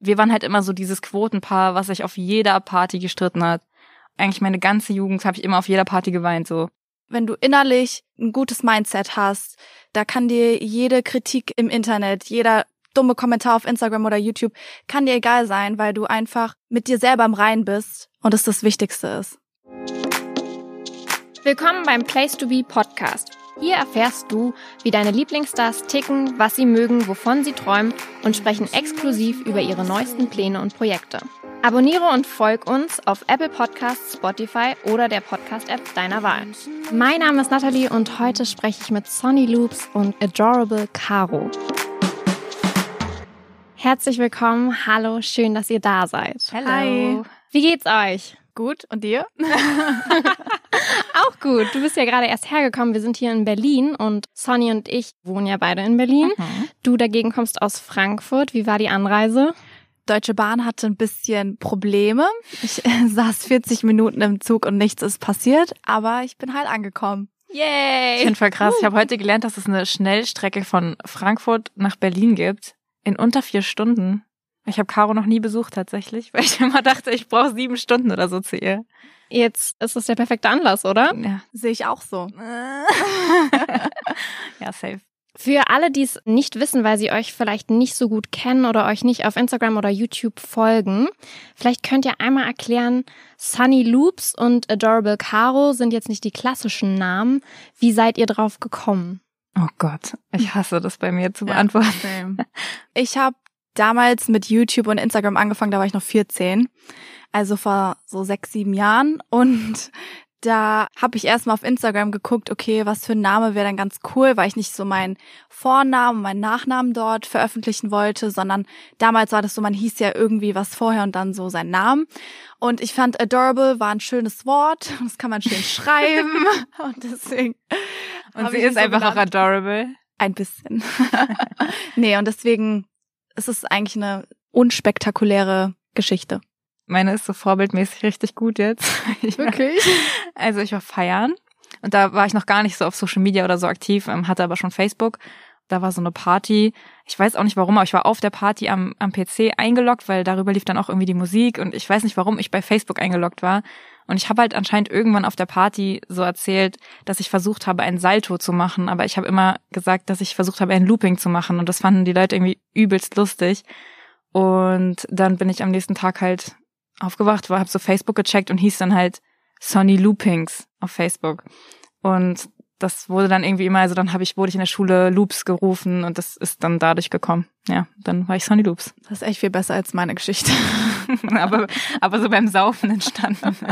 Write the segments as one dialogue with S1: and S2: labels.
S1: wir waren halt immer so dieses Quotenpaar, was sich auf jeder Party gestritten hat. Eigentlich meine ganze Jugend habe ich immer auf jeder Party geweint, so.
S2: Wenn du innerlich ein gutes Mindset hast, da kann dir jede Kritik im Internet, jeder dumme Kommentar auf Instagram oder YouTube, kann dir egal sein, weil du einfach mit dir selber im Rein bist und es das Wichtigste ist.
S3: Willkommen beim Place to Be Podcast. Hier erfährst du, wie deine Lieblingsstars ticken, was sie mögen, wovon sie träumen und sprechen exklusiv über ihre neuesten Pläne und Projekte. Abonniere und folg uns auf Apple Podcasts, Spotify oder der Podcast-App deiner Wahl. Mein Name ist Nathalie und heute spreche ich mit Sonny Loops und Adorable Caro. Herzlich willkommen, hallo, schön, dass ihr da seid.
S1: Hello.
S2: Hi.
S3: Wie geht's euch?
S2: Gut, und dir?
S3: Auch gut. Du bist ja gerade erst hergekommen. Wir sind hier in Berlin und Sonny und ich wohnen ja beide in Berlin.
S1: Mhm.
S3: Du dagegen kommst aus Frankfurt. Wie war die Anreise?
S2: Deutsche Bahn hatte ein bisschen Probleme. Ich saß 40 Minuten im Zug und nichts ist passiert, aber ich bin halt angekommen.
S3: Yay!
S1: Ich finde voll krass. Ich habe heute gelernt, dass es eine Schnellstrecke von Frankfurt nach Berlin gibt. In unter vier Stunden. Ich habe Caro noch nie besucht tatsächlich, weil ich immer dachte, ich brauche sieben Stunden oder so zu ihr.
S3: Jetzt ist es der perfekte Anlass, oder?
S1: Ja.
S2: Sehe ich auch so.
S1: ja, safe.
S3: Für alle, die es nicht wissen, weil sie euch vielleicht nicht so gut kennen oder euch nicht auf Instagram oder YouTube folgen, vielleicht könnt ihr einmal erklären, Sunny Loops und Adorable Caro sind jetzt nicht die klassischen Namen. Wie seid ihr drauf gekommen?
S1: Oh Gott, ich hasse das bei mir zu
S2: Ja.
S1: beantworten.
S2: Ich habe damals mit YouTube und Instagram angefangen, da war ich noch 14. Also vor so sechs, sieben Jahren. Und da habe ich erstmal auf Instagram geguckt, okay, was für ein Name wäre dann ganz cool, weil ich nicht so meinen Vornamen, meinen Nachnamen dort veröffentlichen wollte, sondern damals war das so, man hieß ja irgendwie was vorher und dann so seinen Namen. Und ich fand adorable war ein schönes Wort, das kann man schön schreiben und deswegen
S1: Und sie ist
S2: so
S1: einfach auch
S2: genannt.
S1: adorable.
S2: Ein bisschen. nee, und deswegen ist es eigentlich eine unspektakuläre Geschichte.
S1: Meine ist so vorbildmäßig richtig gut jetzt. War- Also ich war feiern und da war ich noch gar nicht so auf Social Media oder so aktiv, ähm, hatte aber schon Facebook. Da war so eine Party. Ich weiß auch nicht warum, aber ich war auf der Party am, am PC eingeloggt, weil darüber lief dann auch irgendwie die Musik und ich weiß nicht warum ich bei Facebook eingeloggt war. Und ich habe halt anscheinend irgendwann auf der Party so erzählt, dass ich versucht habe, ein Salto zu machen, aber ich habe immer gesagt, dass ich versucht habe, ein Looping zu machen und das fanden die Leute irgendwie übelst lustig. Und dann bin ich am nächsten Tag halt aufgewacht, war, hab so Facebook gecheckt und hieß dann halt Sonny Loopings auf Facebook. Und das wurde dann irgendwie immer, also dann habe ich, wurde ich in der Schule Loops gerufen und das ist dann dadurch gekommen. Ja, dann war ich Sonny Loops.
S2: Das ist echt viel besser als meine Geschichte.
S1: aber, aber so beim Saufen entstanden.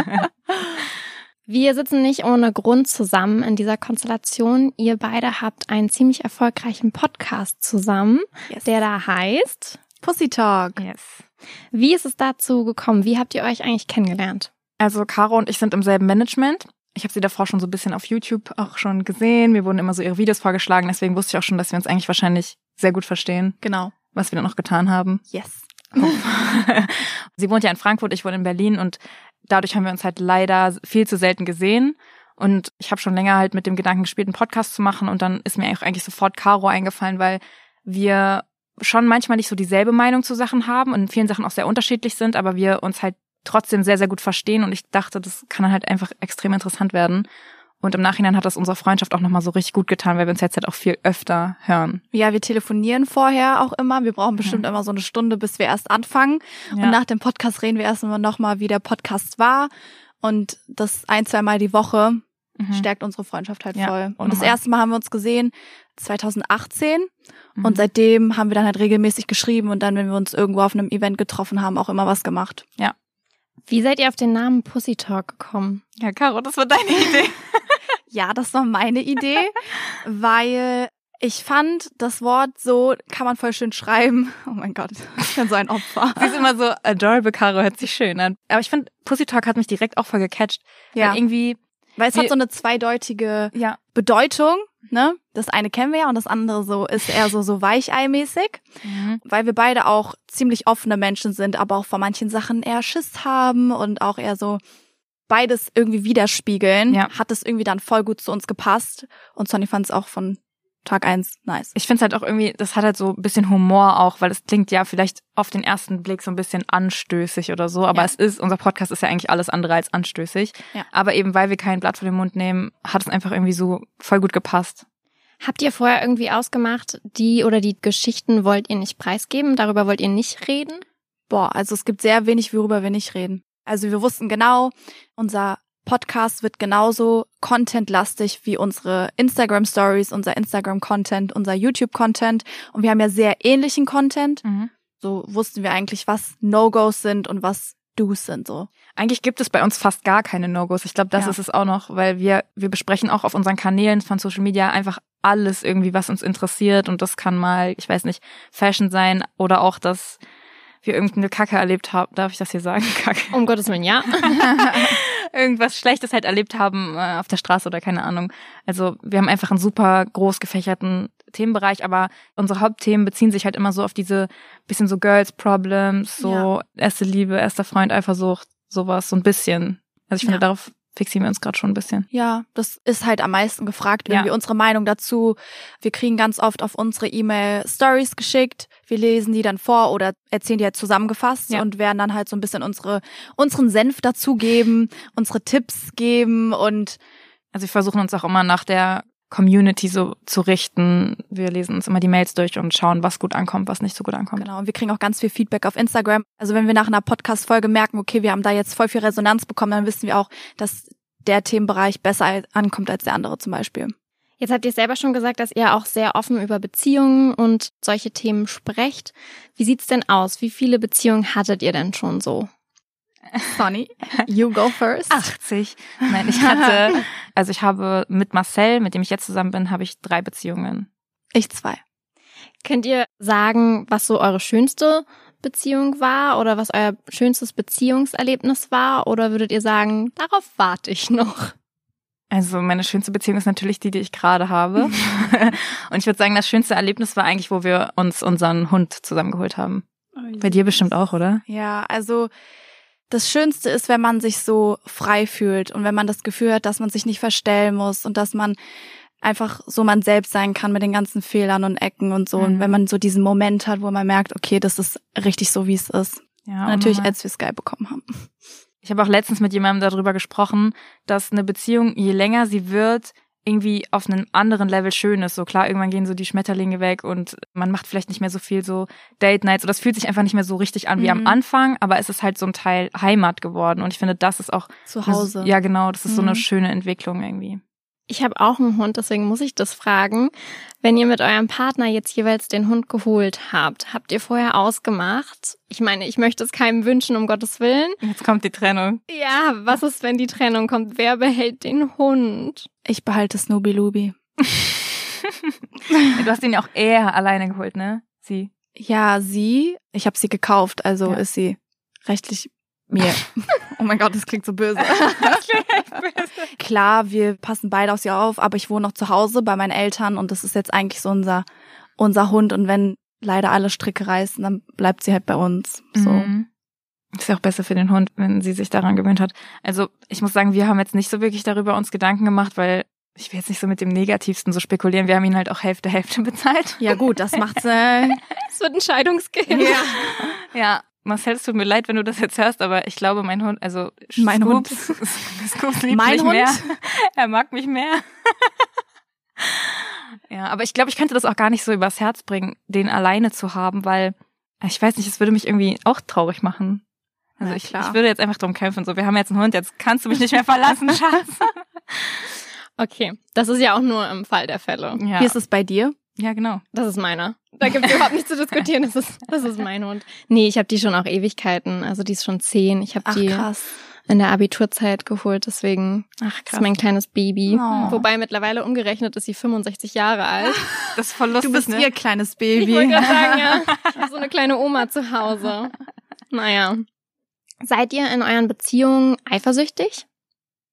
S3: Wir sitzen nicht ohne Grund zusammen in dieser Konstellation. Ihr beide habt einen ziemlich erfolgreichen Podcast zusammen,
S2: Yes.
S3: der da heißt.
S2: Pussy Talk.
S1: yes.
S3: Wie ist es dazu gekommen? Wie habt ihr euch eigentlich kennengelernt?
S1: Also Caro und ich sind im selben Management. Ich habe sie davor schon so ein bisschen auf YouTube auch schon gesehen. Mir wurden immer so ihre Videos vorgeschlagen, deswegen wusste ich auch schon, dass wir uns eigentlich wahrscheinlich sehr gut verstehen,
S2: Genau.
S1: was wir dann auch getan haben.
S2: Yes.
S1: Sie wohnt ja in Frankfurt, ich wohne in Berlin und dadurch haben wir uns halt leider viel zu selten gesehen. Und ich habe schon länger halt mit dem Gedanken gespielt, einen Podcast zu machen und dann ist mir auch eigentlich sofort Caro eingefallen, weil wir schon manchmal nicht so dieselbe Meinung zu Sachen haben und in vielen Sachen auch sehr unterschiedlich sind, aber wir uns halt trotzdem sehr, sehr gut verstehen und ich dachte, das kann halt einfach extrem interessant werden. Und im Nachhinein hat das unserer Freundschaft auch nochmal so richtig gut getan, weil wir uns jetzt halt auch viel öfter hören.
S2: Ja, wir telefonieren vorher auch immer. Wir brauchen bestimmt immer so eine Stunde, bis wir erst anfangen.
S1: Ja.
S2: Und nach dem Podcast reden wir erstmal nochmal, wie der Podcast war. Und das ein, zwei Mal die Woche
S1: Mhm.
S2: stärkt unsere Freundschaft halt
S1: Ja,
S2: voll. Und das
S1: unnormal.
S2: erste Mal haben wir uns gesehen 2018.
S1: Mhm.
S2: Und seitdem haben wir dann halt regelmäßig geschrieben und dann, wenn wir uns irgendwo auf einem Event getroffen haben, auch immer was gemacht.
S3: Wie seid ihr auf den Namen Pussy Talk gekommen?
S1: Ja, Caro, das war deine Idee.
S2: Ja, das war meine Idee, weil ich fand, das Wort so kann man voll schön schreiben. Oh mein Gott, ich bin so ein Opfer.
S1: Sie ist immer so, adorable Caro hört sich schön an. Aber ich finde, Pussy Talk hat mich direkt auch voll gecatcht.
S2: Ja,
S1: Weil irgendwie,
S2: weil es hat so eine zweideutige
S1: ja,
S2: Bedeutung, ne? Das eine kennen wir ja und das andere so ist eher so so weicheimäßig, weil wir beide auch ziemlich offene Menschen sind, aber auch vor manchen Sachen eher Schiss haben und auch eher so beides irgendwie widerspiegeln,
S1: Ja.
S2: hat es irgendwie dann voll gut zu uns gepasst und Sonny fand es auch von Tag eins, nice.
S1: Ich finde es halt auch irgendwie, das hat halt so ein bisschen Humor auch, weil es klingt ja vielleicht auf den ersten Blick so ein bisschen anstößig oder so, aber ja. es ist, unser Podcast ist ja eigentlich alles andere als anstößig. Ja. Aber eben weil wir kein Blatt vor den Mund nehmen, hat es einfach irgendwie so voll gut gepasst.
S3: Habt ihr vorher irgendwie ausgemacht, die oder die Geschichten wollt ihr nicht preisgeben? Darüber wollt ihr nicht reden?
S2: Boah, also es gibt sehr wenig, worüber wir nicht reden. Also wir wussten genau, unser Podcast wird genauso contentlastig wie unsere Instagram Stories, unser Instagram Content, unser YouTube Content. Und wir haben ja sehr ähnlichen Content. Mhm. So wussten wir eigentlich, was No-Gos sind und was Do's sind so.
S1: Eigentlich gibt es bei uns fast gar keine No-Gos. Ich glaube, das ja. ist es auch noch, weil wir wir besprechen auch auf unseren Kanälen von Social Media einfach alles irgendwie, was uns interessiert und das kann mal, ich weiß nicht, Fashion sein oder auch das wir irgendeine Kacke erlebt haben. Darf ich das hier sagen? Kacke.
S3: Um Gottes Willen, ja.
S1: Irgendwas Schlechtes halt erlebt haben äh, auf der Straße oder keine Ahnung. Also wir haben einfach einen super groß gefächerten Themenbereich, aber unsere Hauptthemen beziehen sich halt immer so auf diese bisschen so Girls Problems, so ja. erste Liebe, erster Freund, Eifersucht, sowas, so ein bisschen. Also ich finde, ja. darauf fixieren wir uns gerade schon ein bisschen.
S2: Ja, das ist halt am meisten gefragt, irgendwie ja. unsere Meinung dazu. Wir kriegen ganz oft auf unsere E-Mail Stories geschickt. Wir lesen die dann vor oder erzählen die halt zusammengefasst ja. und werden dann halt so ein bisschen unsere, unseren Senf dazugeben, unsere Tipps geben und
S1: also wir versuchen uns auch immer nach der Community so zu richten. Wir lesen uns immer die Mails durch und schauen, was gut ankommt, was nicht so gut ankommt.
S2: Genau, und wir kriegen auch ganz viel Feedback auf Instagram. Also wenn wir nach einer Podcast-Folge merken, okay, wir haben da jetzt voll viel Resonanz bekommen, dann wissen wir auch, dass der Themenbereich besser ankommt als der andere zum Beispiel.
S3: Jetzt habt ihr selber schon gesagt, dass ihr auch sehr offen über Beziehungen und solche Themen sprecht. Wie sieht's denn aus? Wie viele Beziehungen hattet ihr denn schon so?
S2: Sonny, you go first.
S1: 80. Nein, ich hatte, also ich habe mit Marcel, mit dem ich jetzt zusammen bin, habe ich drei Beziehungen.
S2: Ich zwei.
S3: Könnt ihr sagen, was so eure schönste Beziehung war oder was euer schönstes Beziehungserlebnis war? Oder würdet ihr sagen, darauf warte ich noch?
S1: Also meine schönste Beziehung ist natürlich die, die ich gerade habe. und ich würde sagen, das schönste Erlebnis war eigentlich, wo wir uns unseren Hund zusammengeholt haben. Oh, Bei dir bestimmt auch, oder?
S2: Ja, also das Schönste ist, wenn man sich so frei fühlt und wenn man das Gefühl hat, dass man sich nicht verstellen muss und dass man einfach so man selbst sein kann mit den ganzen Fehlern und Ecken und so. Mhm. Und wenn man so diesen Moment hat, wo man merkt, okay, das ist richtig so, wie es ist. Ja, und natürlich, als wir Sky bekommen haben.
S1: Ich habe auch letztens mit jemandem darüber gesprochen, dass eine Beziehung, je länger sie wird, irgendwie auf einem anderen Level schön ist. So klar, irgendwann gehen so die Schmetterlinge weg und man macht vielleicht nicht mehr so viel so Date Nights oder es fühlt sich einfach nicht mehr so richtig an wie mhm. am Anfang, aber es ist halt so ein Teil Heimat geworden und ich finde, das ist auch
S2: zu Hause.
S1: Eine, ja, genau, das ist mhm. so eine mhm. schöne Entwicklung irgendwie.
S3: Ich habe auch einen Hund, deswegen muss ich das fragen. Wenn ihr mit eurem Partner jetzt jeweils den Hund geholt habt, habt ihr vorher ausgemacht? Ich meine, ich möchte es keinem wünschen, um Gottes Willen.
S1: Jetzt kommt die Trennung.
S3: Ja, was ist, wenn die Trennung kommt? Wer behält den Hund?
S2: Ich behalte Snoopy Lubi.
S1: du hast ihn ja auch eher alleine geholt, ne? Sie.
S2: Ja, sie. Ich habe sie gekauft, also ja. ist sie rechtlich mir. Oh mein Gott, das klingt so böse. das klingt echt böse. Klar, wir passen beide auf sie auf, aber ich wohne noch zu Hause bei meinen Eltern und das ist jetzt eigentlich so unser, unser Hund und wenn leider alle Stricke reißen, dann bleibt sie halt bei uns. So. Mhm.
S1: Ist ja auch besser für den Hund, wenn sie sich daran gewöhnt hat. Also ich muss sagen, wir haben jetzt nicht so wirklich darüber uns Gedanken gemacht, weil ich will jetzt nicht so mit dem Negativsten so spekulieren. Wir haben ihn halt auch Hälfte Hälfte bezahlt.
S2: Ja gut, das macht's. Äh,
S3: es wird ein Scheidungskind.
S1: Ja. ja, Marcel, es tut mir leid, wenn du das jetzt hörst, aber ich glaube, mein Hund, also mein Scoops, Hund, Scoops liebt mein mich Hund? mehr. Er mag mich mehr. ja, aber ich glaube, ich könnte das auch gar nicht so übers Herz bringen, den alleine zu haben, weil ich weiß nicht, es würde mich irgendwie auch traurig machen. Also ja, ich, ich würde jetzt einfach drum kämpfen, so wir haben jetzt einen Hund, jetzt kannst du mich nicht mehr verlassen, Schatz.
S3: okay, das ist ja auch nur im Fall der Fälle.
S2: Ja. Wie ist es bei dir?
S1: Ja, genau.
S3: Das ist meiner. Da gibt es überhaupt nichts zu diskutieren. Das ist, das ist mein Hund. Nee, ich habe die schon auch Ewigkeiten. Also die ist schon zehn. Ich habe die krass. in der Abiturzeit geholt. Deswegen Ach, krass. ist mein kleines Baby. Oh. Wobei mittlerweile umgerechnet ist sie 65 Jahre alt.
S1: Das ist voll lustig,
S2: Du bist
S1: ne?
S2: ihr kleines Baby. Ich
S3: wollte gerade sagen, ja. So eine kleine Oma zu Hause. Naja. Seid ihr in euren Beziehungen eifersüchtig?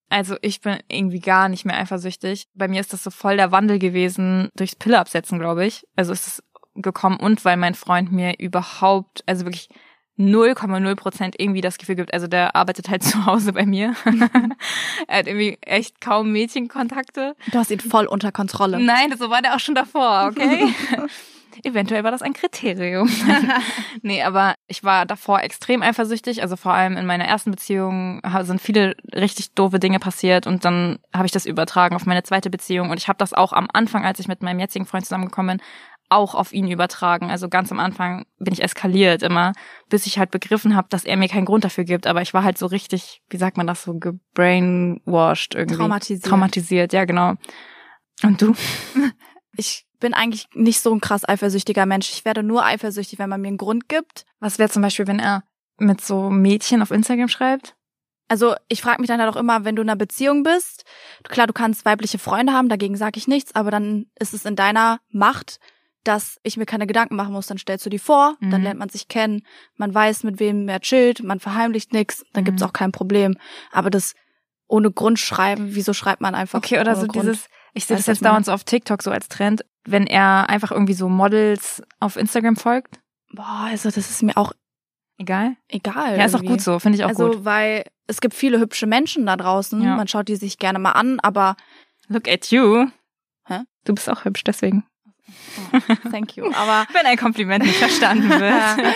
S1: Also ich bin irgendwie gar nicht mehr eifersüchtig. Bei mir ist das so voll der Wandel gewesen durchs Pille absetzen, glaube ich. Also es ist gekommen und weil mein Freund mir überhaupt, also wirklich 0,0 Prozent irgendwie das Gefühl gibt. Also der arbeitet halt zu Hause bei mir. er hat irgendwie echt kaum Mädchenkontakte.
S2: Du hast ihn voll unter Kontrolle.
S1: Nein, so war der auch schon davor, okay? Eventuell war das ein Kriterium. nee, aber ich war davor extrem eifersüchtig. Also vor allem in meiner ersten Beziehung sind viele richtig doofe Dinge passiert und dann habe ich das übertragen auf meine zweite Beziehung. Und ich habe das auch am Anfang, als ich mit meinem jetzigen Freund zusammengekommen bin, auch auf ihn übertragen. Also ganz am Anfang bin ich eskaliert immer, bis ich halt begriffen habe, dass er mir keinen Grund dafür gibt. Aber ich war halt so richtig, wie sagt man das, so gebrainwashed irgendwie.
S2: Traumatisiert.
S1: Traumatisiert, ja genau. Und du?
S2: Ich bin eigentlich nicht so ein krass eifersüchtiger Mensch. Ich werde nur eifersüchtig, wenn man mir einen Grund gibt.
S1: Was wäre zum Beispiel, wenn er mit so Mädchen auf Instagram schreibt?
S2: Also ich frage mich dann halt auch immer, wenn du in einer Beziehung bist, klar, du kannst weibliche Freunde haben, dagegen sage ich nichts, aber dann ist es in deiner Macht, dass ich mir keine Gedanken machen muss. Dann stellst du die vor, mhm. dann lernt man sich kennen, man weiß, mit wem wer chillt, man verheimlicht nichts, dann mhm. gibt's auch kein Problem. Aber das ohne Grund schreiben, wieso schreibt man einfach?
S1: Okay, oder so Grund? dieses, ich sehe das jetzt dauernd so auf TikTok so als Trend, wenn er einfach irgendwie so Models auf Instagram folgt.
S2: Boah, also das ist mir auch
S1: egal.
S2: Egal.
S1: Ja, ist auch gut so, finde ich auch
S2: also,
S1: gut.
S2: Also, weil es gibt viele hübsche Menschen da draußen, ja. man schaut die sich gerne mal an, aber
S1: Look at you. Hä? Du bist auch hübsch, deswegen.
S2: Oh, thank you. Aber
S1: wenn ein Kompliment nicht verstanden wird.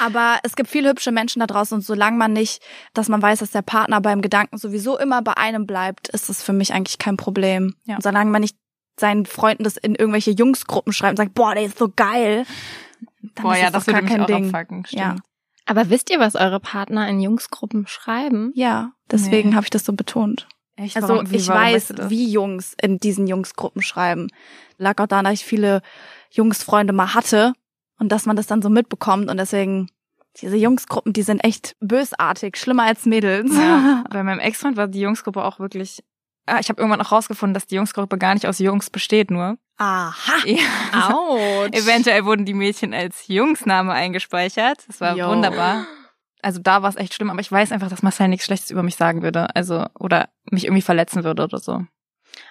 S2: Aber es gibt viele hübsche Menschen da draußen und solange man nicht, dass man weiß, dass der Partner beim Gedanken sowieso immer bei einem bleibt, ist es für mich eigentlich kein Problem. Ja. Und solange man nicht seinen Freunden das in irgendwelche Jungsgruppen schreibt und sagt, boah, der ist so geil,
S1: dann boah, ist ja, das, das gar kein Ding. Abfucken,
S3: ja. Aber wisst ihr, was eure Partner in Jungsgruppen schreiben?
S2: Ja, deswegen nee. habe ich das so betont.
S1: Echt?
S2: Also warum, wie, ich weiß, wie Jungs in diesen Jungsgruppen schreiben. Lag auch daran, dass ich viele Jungsfreunde mal hatte und dass man das dann so mitbekommt und deswegen diese Jungsgruppen, die sind echt bösartig, schlimmer als Mädels.
S1: Ja, bei meinem Ex-Freund war die Jungsgruppe auch wirklich. Ah, ich habe irgendwann auch rausgefunden, dass die Jungsgruppe gar nicht aus Jungs besteht nur.
S2: Aha.
S1: Ja. Autsch. Eventuell wurden die Mädchen als Jungsname eingespeichert. Das war Yo. wunderbar also da war es echt schlimm, aber ich weiß einfach, dass Marcel nichts Schlechtes über mich sagen würde, also oder mich irgendwie verletzen würde oder so.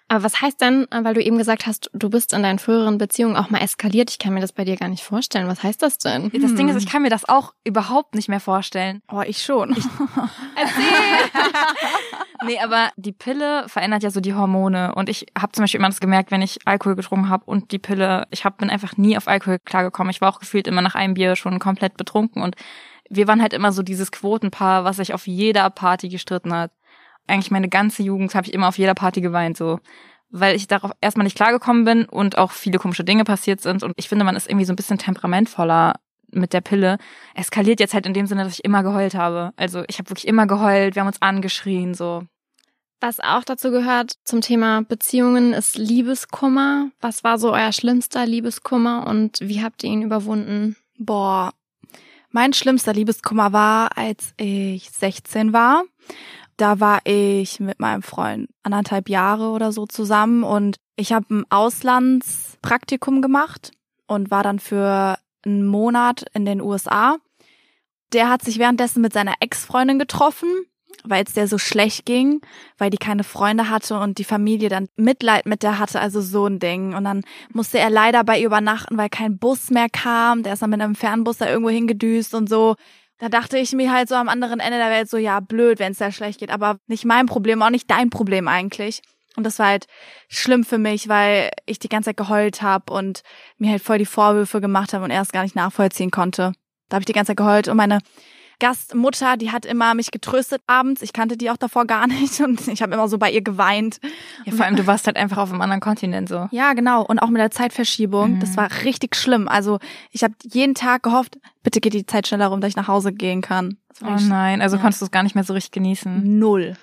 S3: Aber was heißt denn, weil du eben gesagt hast, du bist in deinen früheren Beziehungen auch mal eskaliert? Ich kann mir das bei dir gar nicht vorstellen. Was heißt das denn?
S1: Das hm. Ding ist, ich kann mir das auch überhaupt nicht mehr vorstellen.
S2: Oh, ich schon. Ich,
S1: Erzähl! nee, aber die Pille verändert ja so die Hormone. Und ich habe zum Beispiel immer das gemerkt, wenn ich Alkohol getrunken habe und die Pille, ich hab, bin einfach nie auf Alkohol klargekommen. Ich war auch gefühlt immer nach einem Bier schon komplett betrunken und wir waren halt immer so dieses Quotenpaar, was sich auf jeder Party gestritten hat. Eigentlich meine ganze Jugend habe ich immer auf jeder Party geweint, so. Weil ich darauf erstmal nicht klargekommen bin und auch viele komische Dinge passiert sind. Und ich finde, man ist irgendwie so ein bisschen temperamentvoller mit der Pille. Eskaliert jetzt halt in dem Sinne, dass ich immer geheult habe. Also ich habe wirklich immer geheult, wir haben uns angeschrien, so.
S3: Was auch dazu gehört zum Thema Beziehungen ist Liebeskummer. Was war so euer schlimmster Liebeskummer und wie habt ihr ihn überwunden?
S2: Boah, mein schlimmster Liebeskummer war, als ich 16 war. Da war ich mit meinem Freund anderthalb Jahre oder so zusammen und ich habe ein Auslandspraktikum gemacht und war dann für einen Monat in den USA. Der hat sich währenddessen mit seiner Ex-Freundin getroffen weil es der so schlecht ging, weil die keine Freunde hatte und die Familie dann Mitleid mit der hatte, also so ein Ding. Und dann musste er leider bei ihr übernachten, weil kein Bus mehr kam. Der ist dann mit einem Fernbus da irgendwo hingedüst und so. Da dachte ich mir halt so am anderen Ende der Welt so, ja, blöd, wenn es da schlecht geht, aber nicht mein Problem, auch nicht dein Problem eigentlich. Und das war halt schlimm für mich, weil ich die ganze Zeit geheult habe und mir halt voll die Vorwürfe gemacht habe und er es gar nicht nachvollziehen konnte. Da habe ich die ganze Zeit geheult und meine Gastmutter, die hat immer mich getröstet abends. Ich kannte die auch davor gar nicht und ich habe immer so bei ihr geweint.
S1: Ja, vor allem du warst halt einfach auf einem anderen Kontinent so.
S2: Ja, genau und auch mit der Zeitverschiebung, mhm. das war richtig schlimm. Also, ich habe jeden Tag gehofft, bitte geht die Zeit schneller rum, dass ich nach Hause gehen kann.
S1: Oh nein, also ja. konntest du es gar nicht mehr so richtig genießen.
S2: Null.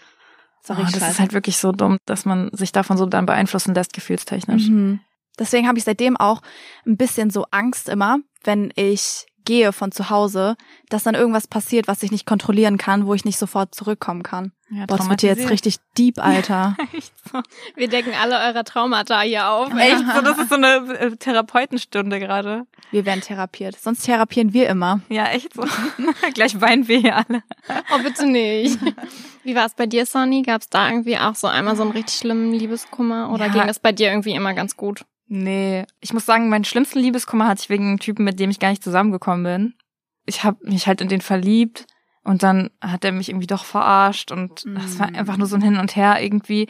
S1: Oh, das ist halt wirklich so dumm, dass man sich davon so dann beeinflussen lässt, gefühlstechnisch.
S2: Mhm. Deswegen habe ich seitdem auch ein bisschen so Angst immer, wenn ich gehe von zu Hause, dass dann irgendwas passiert, was ich nicht kontrollieren kann, wo ich nicht sofort zurückkommen kann. Ja, Boah, das wird jetzt richtig deep, Alter.
S3: Echt so. Wir decken alle eure Traumata hier auf.
S1: Echt so, das ist so eine äh, Therapeutenstunde gerade.
S2: Wir werden therapiert. Sonst therapieren wir immer.
S1: Ja, echt so. Gleich weinen wir hier alle.
S3: Oh, bitte nicht. Wie war es bei dir, Sonny? Gab es da irgendwie auch so einmal so einen richtig schlimmen Liebeskummer oder ja. ging es bei dir irgendwie immer ganz gut?
S1: Nee, ich muss sagen, meinen schlimmsten Liebeskummer hatte ich wegen einem Typen, mit dem ich gar nicht zusammengekommen bin. ich habe mich halt in den verliebt und dann hat er mich irgendwie doch verarscht und mm. das war mm. einfach nur so ein Hin und Her irgendwie.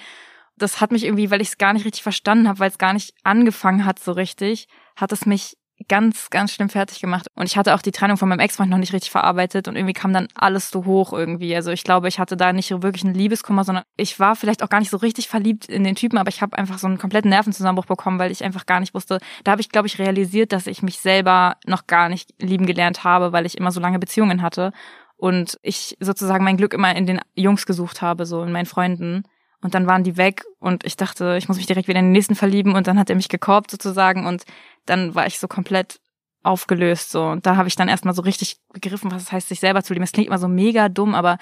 S1: Das hat mich irgendwie, weil ich es gar nicht richtig verstanden habe, weil es gar nicht angefangen hat so richtig, hat es mich ganz, ganz schlimm fertig gemacht. Und ich hatte auch die Trennung von meinem Ex-Freund noch nicht richtig verarbeitet und irgendwie kam dann alles so hoch irgendwie. Also ich glaube, ich hatte da nicht wirklich einen Liebeskummer, sondern ich war vielleicht auch gar nicht so richtig verliebt in den Typen, aber ich habe einfach so einen kompletten Nervenzusammenbruch bekommen, weil ich einfach gar nicht wusste. Da habe ich, glaube ich, realisiert, dass ich mich selber noch gar nicht lieben gelernt habe, weil ich immer so lange Beziehungen hatte und ich sozusagen mein Glück immer in den Jungs gesucht habe, so in meinen Freunden. Und dann waren die weg und ich dachte, ich muss mich direkt wieder in den nächsten verlieben. Und dann hat er mich gekorbt sozusagen und dann war ich so komplett aufgelöst so. Und da habe ich dann erstmal so richtig begriffen, was es heißt, sich selber zu lieben. Es klingt immer so mega dumm, aber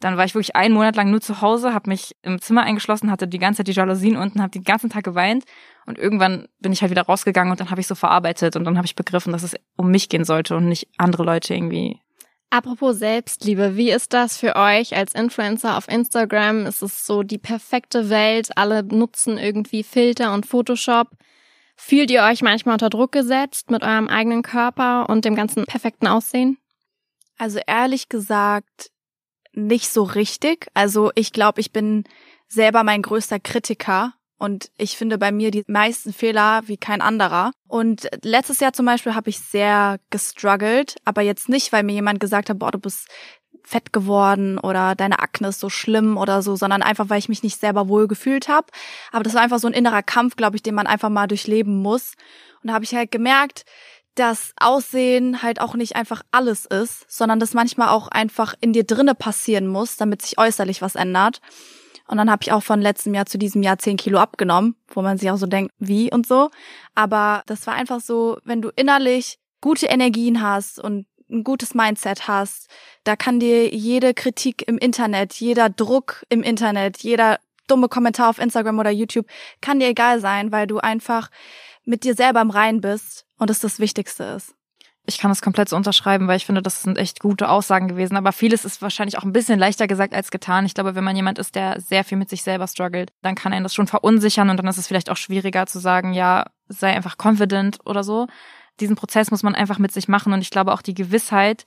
S1: dann war ich wirklich einen Monat lang nur zu Hause, habe mich im Zimmer eingeschlossen, hatte die ganze Zeit die Jalousien unten, habe den ganzen Tag geweint. Und irgendwann bin ich halt wieder rausgegangen und dann habe ich so verarbeitet und dann habe ich begriffen, dass es um mich gehen sollte und nicht andere Leute irgendwie
S3: Apropos Selbstliebe, wie ist das für euch als Influencer auf Instagram? Ist es so die perfekte Welt? Alle nutzen irgendwie Filter und Photoshop. Fühlt ihr euch manchmal unter Druck gesetzt mit eurem eigenen Körper und dem ganzen perfekten Aussehen?
S2: Also ehrlich gesagt, nicht so richtig. Also ich glaube, ich bin selber mein größter Kritiker und ich finde bei mir die meisten Fehler wie kein anderer. Und letztes Jahr zum Beispiel habe ich sehr gestruggelt, aber jetzt nicht, weil mir jemand gesagt hat, boah, du bist fett geworden oder deine Akne ist so schlimm oder so, sondern einfach, weil ich mich nicht selber wohl gefühlt habe. Aber das war einfach so ein innerer Kampf, glaube ich, den man einfach mal durchleben muss. Und da habe ich halt gemerkt, dass Aussehen halt auch nicht einfach alles ist, sondern dass manchmal auch einfach in dir drinne passieren muss, damit sich äußerlich was ändert. Und dann habe ich auch von letztem Jahr zu diesem Jahr zehn Kilo abgenommen, wo man sich auch so denkt, wie und so. Aber das war einfach so, wenn du innerlich gute Energien hast und ein gutes Mindset hast, da kann dir jede Kritik im Internet, jeder Druck im Internet, jeder dumme Kommentar auf Instagram oder YouTube kann dir egal sein, weil du einfach mit dir selber im Rein bist und es das Wichtigste ist.
S1: Ich kann das komplett so unterschreiben, weil ich finde, das sind echt gute Aussagen gewesen. Aber vieles ist wahrscheinlich auch ein bisschen leichter gesagt als getan. Ich glaube, wenn man jemand ist, der sehr viel mit sich selber struggelt, dann kann einen das schon verunsichern und dann ist es vielleicht auch schwieriger zu sagen, ja, sei einfach confident oder so. Diesen Prozess muss man einfach mit sich machen und ich glaube auch die Gewissheit,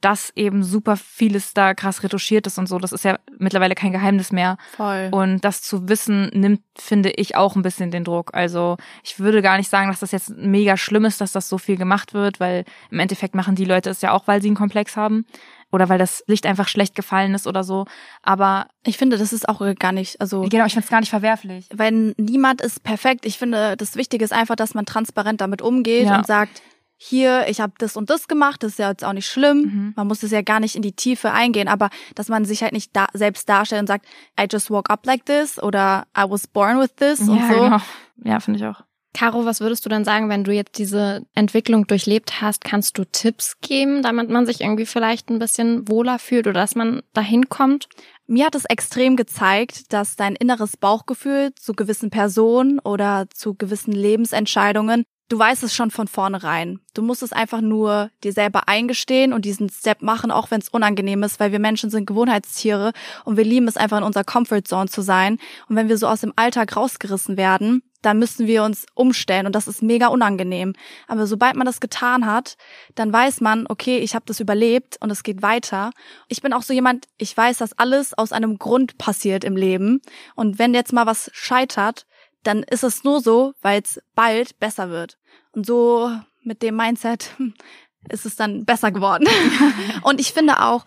S1: dass eben super vieles da krass retuschiert ist und so. Das ist ja mittlerweile kein Geheimnis mehr.
S2: Voll.
S1: Und das zu wissen, nimmt, finde ich, auch ein bisschen den Druck. Also ich würde gar nicht sagen, dass das jetzt mega schlimm ist, dass das so viel gemacht wird, weil im Endeffekt machen die Leute es ja auch, weil sie einen Komplex haben. Oder weil das Licht einfach schlecht gefallen ist oder so. Aber
S2: ich finde, das ist auch gar nicht, also.
S1: Genau, ich finde es gar nicht verwerflich.
S2: Wenn niemand ist perfekt. Ich finde, das Wichtige ist einfach, dass man transparent damit umgeht ja. und sagt, hier, ich habe das und das gemacht, das ist ja jetzt auch nicht schlimm. Mhm. Man muss es ja gar nicht in die Tiefe eingehen, aber dass man sich halt nicht da selbst darstellt und sagt, I just woke up like this oder I was born with this
S1: ja,
S2: und so.
S1: Genau. Ja, finde ich auch.
S3: Caro, was würdest du dann sagen, wenn du jetzt diese Entwicklung durchlebt hast? Kannst du Tipps geben, damit man sich irgendwie vielleicht ein bisschen wohler fühlt oder dass man dahin kommt?
S2: Mir hat es extrem gezeigt, dass dein inneres Bauchgefühl zu gewissen Personen oder zu gewissen Lebensentscheidungen du weißt es schon von vornherein. Du musst es einfach nur dir selber eingestehen und diesen Step machen, auch wenn es unangenehm ist, weil wir Menschen sind Gewohnheitstiere und wir lieben es einfach in unserer Comfortzone zu sein. Und wenn wir so aus dem Alltag rausgerissen werden, dann müssen wir uns umstellen und das ist mega unangenehm. Aber sobald man das getan hat, dann weiß man, okay, ich habe das überlebt und es geht weiter. Ich bin auch so jemand, ich weiß, dass alles aus einem Grund passiert im Leben und wenn jetzt mal was scheitert, dann ist es nur so, weil es bald besser wird. Und so mit dem Mindset ist es dann besser geworden. und ich finde auch,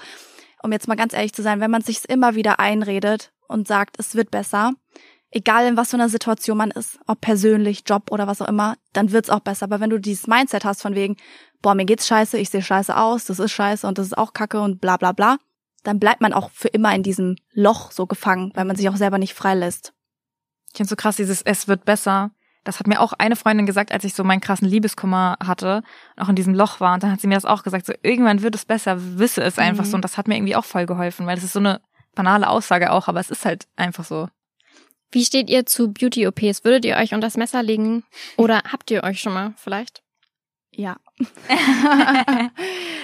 S2: um jetzt mal ganz ehrlich zu sein, wenn man sich immer wieder einredet und sagt, es wird besser, egal in was für einer Situation man ist, ob persönlich, Job oder was auch immer, dann wird's auch besser. Aber wenn du dieses Mindset hast von wegen, boah, mir geht's scheiße, ich sehe scheiße aus, das ist scheiße und das ist auch kacke und bla bla bla, dann bleibt man auch für immer in diesem Loch so gefangen, weil man sich auch selber nicht freilässt.
S1: Ich finde so krass, dieses Es wird besser. Das hat mir auch eine Freundin gesagt, als ich so meinen krassen Liebeskummer hatte und auch in diesem Loch war. Und dann hat sie mir das auch gesagt, so irgendwann wird es besser, wisse es einfach mhm. so. Und das hat mir irgendwie auch voll geholfen, weil das ist so eine banale Aussage auch, aber es ist halt einfach so.
S3: Wie steht ihr zu Beauty-OPs? Würdet ihr euch unter das Messer legen? Oder habt ihr euch schon mal vielleicht?
S2: Ja.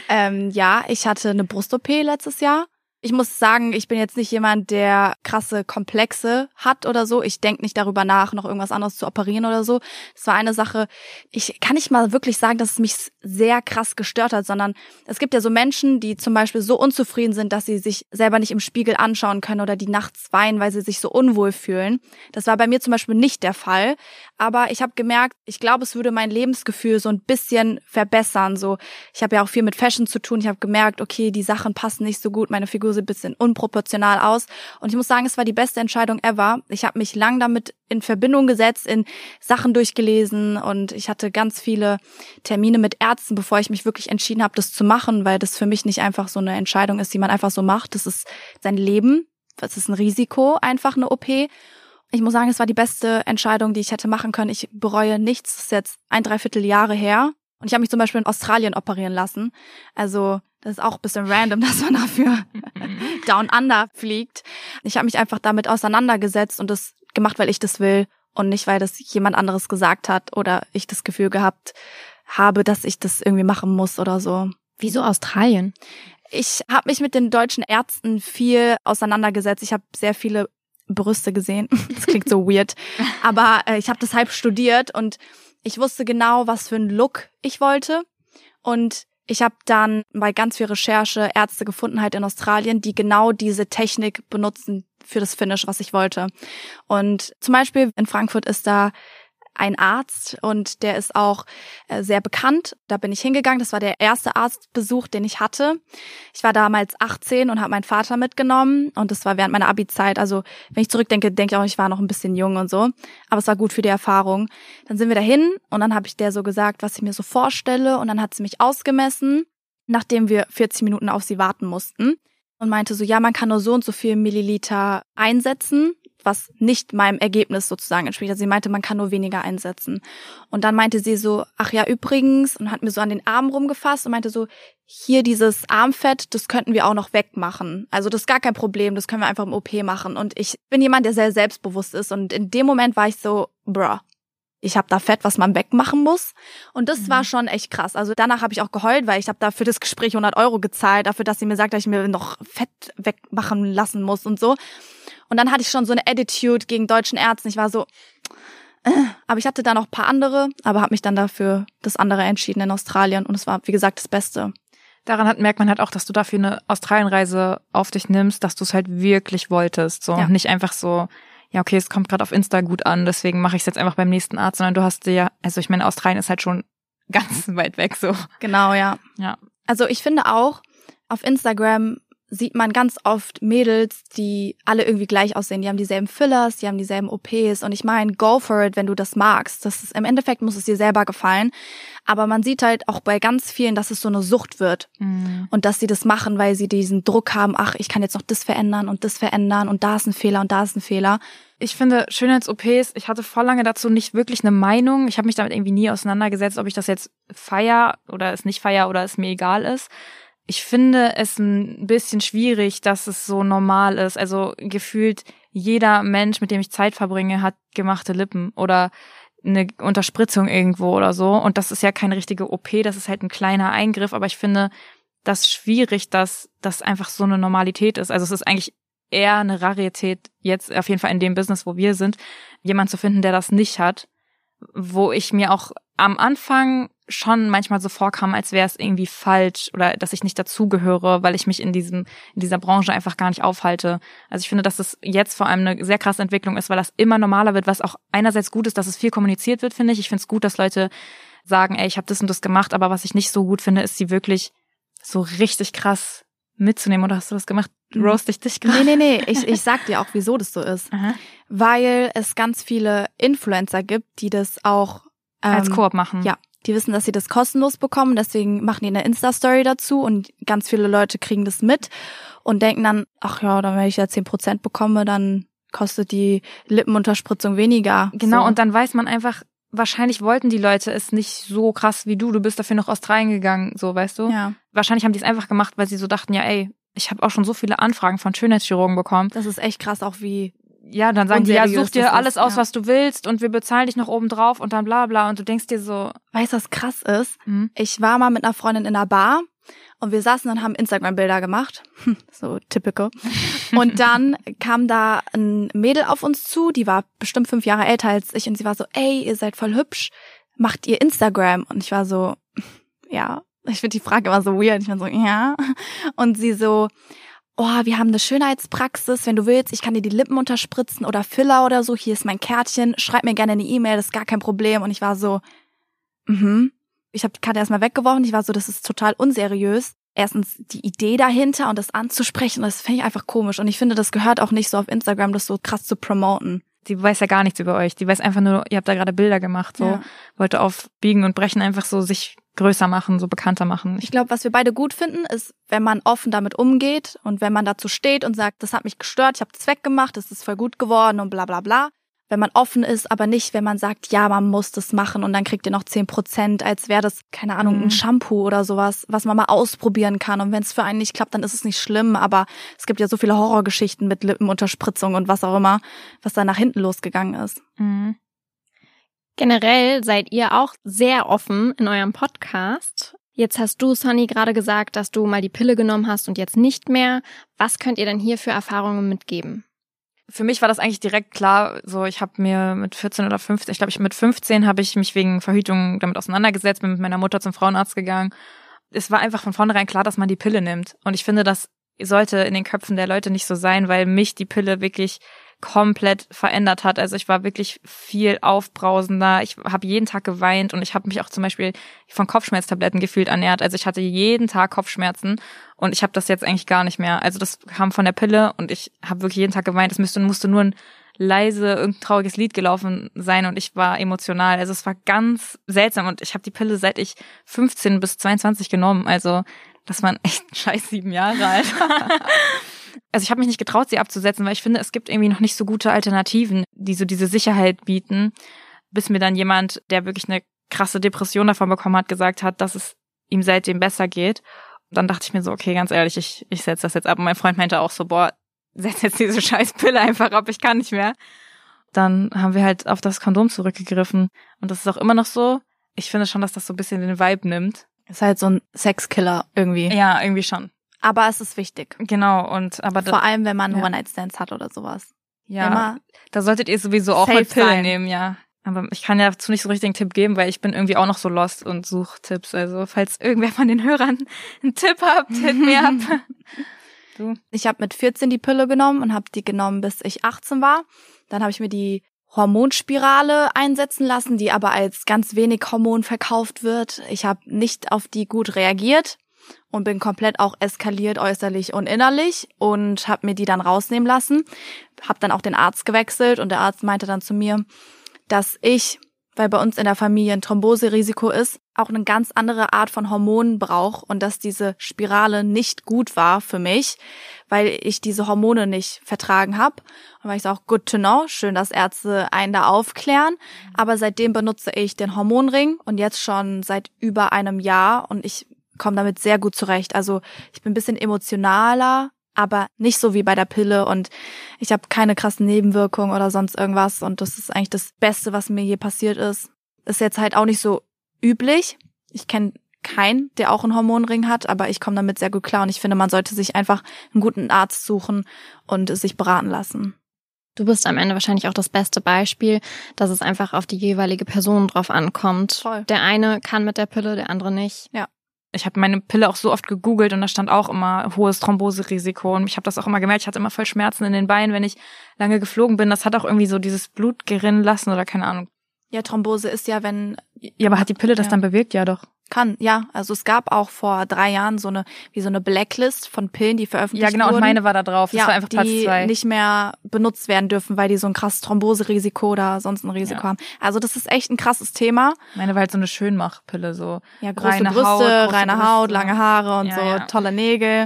S2: ähm, ja, ich hatte eine Brust-OP letztes Jahr. Ich muss sagen, ich bin jetzt nicht jemand, der krasse Komplexe hat oder so. Ich denke nicht darüber nach, noch irgendwas anderes zu operieren oder so. Das war eine Sache, ich kann nicht mal wirklich sagen, dass es mich sehr krass gestört hat, sondern es gibt ja so Menschen, die zum Beispiel so unzufrieden sind, dass sie sich selber nicht im Spiegel anschauen können oder die nachts weinen, weil sie sich so unwohl fühlen. Das war bei mir zum Beispiel nicht der Fall. Aber ich habe gemerkt, ich glaube, es würde mein Lebensgefühl so ein bisschen verbessern. So, ich habe ja auch viel mit Fashion zu tun. Ich habe gemerkt, okay, die Sachen passen nicht so gut, meine Figur Ein bisschen unproportional aus. Und ich muss sagen, es war die beste Entscheidung ever. Ich habe mich lang damit in Verbindung gesetzt, in Sachen durchgelesen und ich hatte ganz viele Termine mit Ärzten, bevor ich mich wirklich entschieden habe, das zu machen, weil das für mich nicht einfach so eine Entscheidung ist, die man einfach so macht. Das ist sein Leben. Das ist ein Risiko, einfach eine OP. Ich muss sagen, es war die beste Entscheidung, die ich hätte machen können. Ich bereue nichts. Das ist jetzt ein Dreiviertel Jahre her. Und ich habe mich zum Beispiel in Australien operieren lassen. Also das ist auch ein bisschen random, dass man dafür down under fliegt. Ich habe mich einfach damit auseinandergesetzt und das gemacht, weil ich das will und nicht, weil das jemand anderes gesagt hat oder ich das Gefühl gehabt habe, dass ich das irgendwie machen muss oder so.
S3: Wieso Australien?
S2: Ich habe mich mit den deutschen Ärzten viel auseinandergesetzt. Ich habe sehr viele Brüste gesehen. Das klingt so weird, aber äh, ich habe das halb studiert und ich wusste genau, was für einen Look ich wollte und ich habe dann bei ganz viel Recherche Ärzte gefunden halt in Australien, die genau diese Technik benutzen für das Finish, was ich wollte. Und zum Beispiel in Frankfurt ist da ein Arzt und der ist auch äh, sehr bekannt. Da bin ich hingegangen. Das war der erste Arztbesuch, den ich hatte. Ich war damals 18 und habe meinen Vater mitgenommen und das war während meiner Abi-Zeit. Also wenn ich zurückdenke, denke ich auch, ich war noch ein bisschen jung und so. Aber es war gut für die Erfahrung. Dann sind wir dahin und dann habe ich der so gesagt, was ich mir so vorstelle und dann hat sie mich ausgemessen, nachdem wir 40 Minuten auf sie warten mussten und meinte so, ja, man kann nur so und so viel Milliliter einsetzen was nicht meinem Ergebnis sozusagen entspricht. Also sie meinte, man kann nur weniger einsetzen. Und dann meinte sie so, ach ja, übrigens, und hat mir so an den Arm rumgefasst und meinte so, hier dieses Armfett, das könnten wir auch noch wegmachen. Also das ist gar kein Problem, das können wir einfach im OP machen. Und ich bin jemand, der sehr selbstbewusst ist. Und in dem Moment war ich so, bruh, ich habe da Fett, was man wegmachen muss. Und das mhm. war schon echt krass. Also danach habe ich auch geheult, weil ich habe da für das Gespräch 100 Euro gezahlt, dafür, dass sie mir sagt, dass ich mir noch Fett wegmachen lassen muss und so. Und dann hatte ich schon so eine Attitude gegen deutschen Ärzten. Ich war so, äh, aber ich hatte da noch paar andere, aber habe mich dann dafür das andere entschieden in Australien. Und es war, wie gesagt, das Beste.
S1: Daran hat, merkt man halt auch, dass du dafür eine Australienreise auf dich nimmst, dass du es halt wirklich wolltest. So ja. nicht einfach so, ja, okay, es kommt gerade auf Insta gut an, deswegen mache ich es jetzt einfach beim nächsten Arzt, sondern du hast dir ja, also ich meine, Australien ist halt schon ganz weit weg so.
S2: Genau, ja. Ja. Also ich finde auch, auf Instagram sieht man ganz oft Mädels, die alle irgendwie gleich aussehen. Die haben dieselben Fillers, die haben dieselben OPs. Und ich meine, go for it, wenn du das magst. Das ist, im Endeffekt muss es dir selber gefallen. Aber man sieht halt auch bei ganz vielen, dass es so eine Sucht wird. Mhm. Und dass sie das machen, weil sie diesen Druck haben, ach, ich kann jetzt noch das verändern und das verändern und da ist ein Fehler und da ist ein Fehler.
S1: Ich finde Schönheits-OPs, ich hatte vor lange dazu nicht wirklich eine Meinung. Ich habe mich damit irgendwie nie auseinandergesetzt, ob ich das jetzt feier oder es nicht feier oder es mir egal ist ich finde es ein bisschen schwierig, dass es so normal ist. Also gefühlt jeder Mensch, mit dem ich Zeit verbringe, hat gemachte Lippen oder eine Unterspritzung irgendwo oder so. Und das ist ja keine richtige OP, das ist halt ein kleiner Eingriff. Aber ich finde das schwierig, dass das einfach so eine Normalität ist. Also es ist eigentlich eher eine Rarität jetzt auf jeden Fall in dem Business, wo wir sind, jemand zu finden, der das nicht hat. Wo ich mir auch am Anfang schon manchmal so vorkam, als wäre es irgendwie falsch oder dass ich nicht dazugehöre, weil ich mich in diesem in dieser Branche einfach gar nicht aufhalte. Also ich finde, dass es jetzt vor allem eine sehr krasse Entwicklung ist, weil das immer normaler wird, was auch einerseits gut ist, dass es viel kommuniziert wird, finde ich. Ich finde es gut, dass Leute sagen, ey, ich habe das und das gemacht, aber was ich nicht so gut finde, ist sie wirklich so richtig krass mitzunehmen. Oder hast du das gemacht? Mhm. Roast ich dich gerade?
S2: Nee, nee, nee. Ich, ich sag dir auch, wieso das so ist. Aha. Weil es ganz viele Influencer gibt, die das auch
S1: ähm, als Koop machen.
S2: Ja, die wissen, dass sie das kostenlos bekommen, deswegen machen die eine Insta-Story dazu und ganz viele Leute kriegen das mit und denken dann, ach ja, dann wenn ich ja zehn Prozent bekomme, dann kostet die Lippenunterspritzung weniger.
S1: Genau, so. und dann weiß man einfach, wahrscheinlich wollten die Leute es nicht so krass wie du, du bist dafür noch Australien gegangen, so weißt du? Ja. Wahrscheinlich haben die es einfach gemacht, weil sie so dachten, ja ey, ich habe auch schon so viele Anfragen von Schönheitschirurgen bekommen.
S2: Das ist echt krass, auch wie
S1: ja, dann sagen die, ja, such dir alles ist, aus, ja. was du willst und wir bezahlen dich noch oben drauf und dann bla bla und du denkst dir so.
S2: Weißt du, was krass ist? Mhm. Ich war mal mit einer Freundin in einer Bar Und wir saßen und haben Instagram-Bilder gemacht. so typical. Und dann kam da ein Mädel auf uns zu, die war bestimmt fünf Jahre älter als ich und sie war so, ey, ihr seid voll hübsch, macht ihr Instagram? Und ich war so, ja, ich finde die Frage immer so weird. Ich bin so, ja. Und sie so, oh, wir haben eine Schönheitspraxis, wenn du willst, ich kann dir die Lippen unterspritzen oder Filler oder so, hier ist mein Kärtchen, schreib mir gerne eine E-Mail, das ist gar kein Problem. Und ich war so, mhm. Ich habe die Karte erstmal weggeworfen, ich war so, das ist total unseriös. Erstens die Idee dahinter und das anzusprechen, das finde ich einfach komisch. Und ich finde, das gehört auch nicht so auf Instagram, das so krass zu promoten.
S1: Die weiß ja gar nichts über euch. Die weiß einfach nur, ihr habt da gerade Bilder gemacht, so. Ja. Wollte auf Biegen und Brechen einfach so sich größer machen, so bekannter machen.
S2: Ich glaube, was wir beide gut finden, ist, wenn man offen damit umgeht und wenn man dazu steht und sagt, das hat mich gestört, ich habe das weggemacht, es ist voll gut geworden und bla bla bla. Wenn man offen ist, aber nicht, wenn man sagt, ja, man muss das machen und dann kriegt ihr noch zehn Prozent, als wäre das, keine Ahnung, mhm. ein Shampoo oder sowas, was man mal ausprobieren kann. Und wenn es für einen nicht klappt, dann ist es nicht schlimm. Aber es gibt ja so viele Horrorgeschichten mit Lippenunterspritzung und was auch immer, was da nach hinten losgegangen ist. Mhm.
S3: Generell seid ihr auch sehr offen in eurem Podcast. Jetzt hast du, Sonny, gerade gesagt, dass du mal die Pille genommen hast und jetzt nicht mehr. Was könnt ihr denn hier für Erfahrungen mitgeben?
S1: Für mich war das eigentlich direkt klar. So, ich habe mir mit 14 oder 15, ich glaube, ich mit 15 habe ich mich wegen Verhütung damit auseinandergesetzt, bin mit meiner Mutter zum Frauenarzt gegangen. Es war einfach von vornherein klar, dass man die Pille nimmt. Und ich finde, das sollte in den Köpfen der Leute nicht so sein, weil mich die Pille wirklich komplett verändert hat. Also ich war wirklich viel aufbrausender. Ich habe jeden Tag geweint und ich habe mich auch zum Beispiel von Kopfschmerztabletten gefühlt ernährt. Also ich hatte jeden Tag Kopfschmerzen und ich habe das jetzt eigentlich gar nicht mehr. Also das kam von der Pille und ich habe wirklich jeden Tag geweint. Es müsste musste nur ein leise irgendein trauriges Lied gelaufen sein und ich war emotional. Also es war ganz seltsam und ich habe die Pille seit ich 15 bis 22 genommen. Also das waren echt scheiß sieben Jahre alt. Also ich habe mich nicht getraut, sie abzusetzen, weil ich finde, es gibt irgendwie noch nicht so gute Alternativen, die so diese Sicherheit bieten, bis mir dann jemand, der wirklich eine krasse Depression davon bekommen hat, gesagt hat, dass es ihm seitdem besser geht. Und dann dachte ich mir so, okay, ganz ehrlich, ich, ich setze das jetzt ab. Und mein Freund meinte auch so, boah, setz jetzt diese scheiß Pille einfach ab, ich kann nicht mehr. Dann haben wir halt auf das Kondom zurückgegriffen. Und das ist auch immer noch so. Ich finde schon, dass das so ein bisschen den Vibe nimmt.
S2: Ist halt so ein Sexkiller irgendwie.
S1: Ja, irgendwie schon.
S2: Aber es ist wichtig.
S1: Genau, und aber
S2: vor allem, wenn man ja. One-Night-Stands hat oder sowas.
S1: Ja, Immer da solltet ihr sowieso auch mal Pillen sein. nehmen, ja. Aber ich kann ja dazu nicht so richtig einen Tipp geben, weil ich bin irgendwie auch noch so lost und suche Tipps. Also falls irgendwer von den Hörern einen Tipp habt, hit mir ab.
S2: du? Ich habe mit 14 die Pille genommen und habe die genommen, bis ich 18 war. Dann habe ich mir die Hormonspirale einsetzen lassen, die aber als ganz wenig Hormon verkauft wird. Ich habe nicht auf die gut reagiert und bin komplett auch eskaliert äußerlich und innerlich und habe mir die dann rausnehmen lassen. Habe dann auch den Arzt gewechselt und der Arzt meinte dann zu mir, dass ich, weil bei uns in der Familie ein Thromboserisiko ist, auch eine ganz andere Art von Hormonen brauche und dass diese Spirale nicht gut war für mich, weil ich diese Hormone nicht vertragen habe. Und war ich so auch good to know, schön, dass Ärzte einen da aufklären. Aber seitdem benutze ich den Hormonring und jetzt schon seit über einem Jahr und ich komme damit sehr gut zurecht. Also ich bin ein bisschen emotionaler, aber nicht so wie bei der Pille und ich habe keine krassen Nebenwirkungen oder sonst irgendwas und das ist eigentlich das Beste, was mir je passiert ist. Ist jetzt halt auch nicht so üblich. Ich kenne keinen, der auch einen Hormonring hat, aber ich komme damit sehr gut klar und ich finde, man sollte sich einfach einen guten Arzt suchen und sich beraten lassen.
S3: Du bist am Ende wahrscheinlich auch das beste Beispiel, dass es einfach auf die jeweilige Person drauf ankommt. Voll. Der eine kann mit der Pille, der andere nicht.
S2: Ja
S1: ich habe meine Pille auch so oft gegoogelt und da stand auch immer hohes Thromboserisiko und ich habe das auch immer gemerkt, ich hatte immer voll Schmerzen in den Beinen, wenn ich lange geflogen bin. Das hat auch irgendwie so dieses Blut gerinnen lassen oder keine Ahnung.
S2: Ja, Thrombose ist ja, wenn.
S1: Ja, aber hat die Pille das ja. dann bewirkt? Ja, doch.
S2: Kann, ja. Also es gab auch vor drei Jahren so eine, wie so eine Blacklist von Pillen, die veröffentlicht wurden.
S1: Ja, genau,
S2: wurden,
S1: und meine war da drauf. Das
S2: ja,
S1: war einfach Platz
S2: die
S1: zwei.
S2: nicht mehr benutzt werden dürfen, weil die so ein krasses Thromboserisiko oder sonst ein Risiko ja. haben. Also das ist echt ein krasses Thema.
S1: Meine war halt so eine Schönmachpille, so.
S2: Ja, große reine Brüste, Haut, große reine Brüste. Haut, lange Haare und ja, so, tolle Nägel.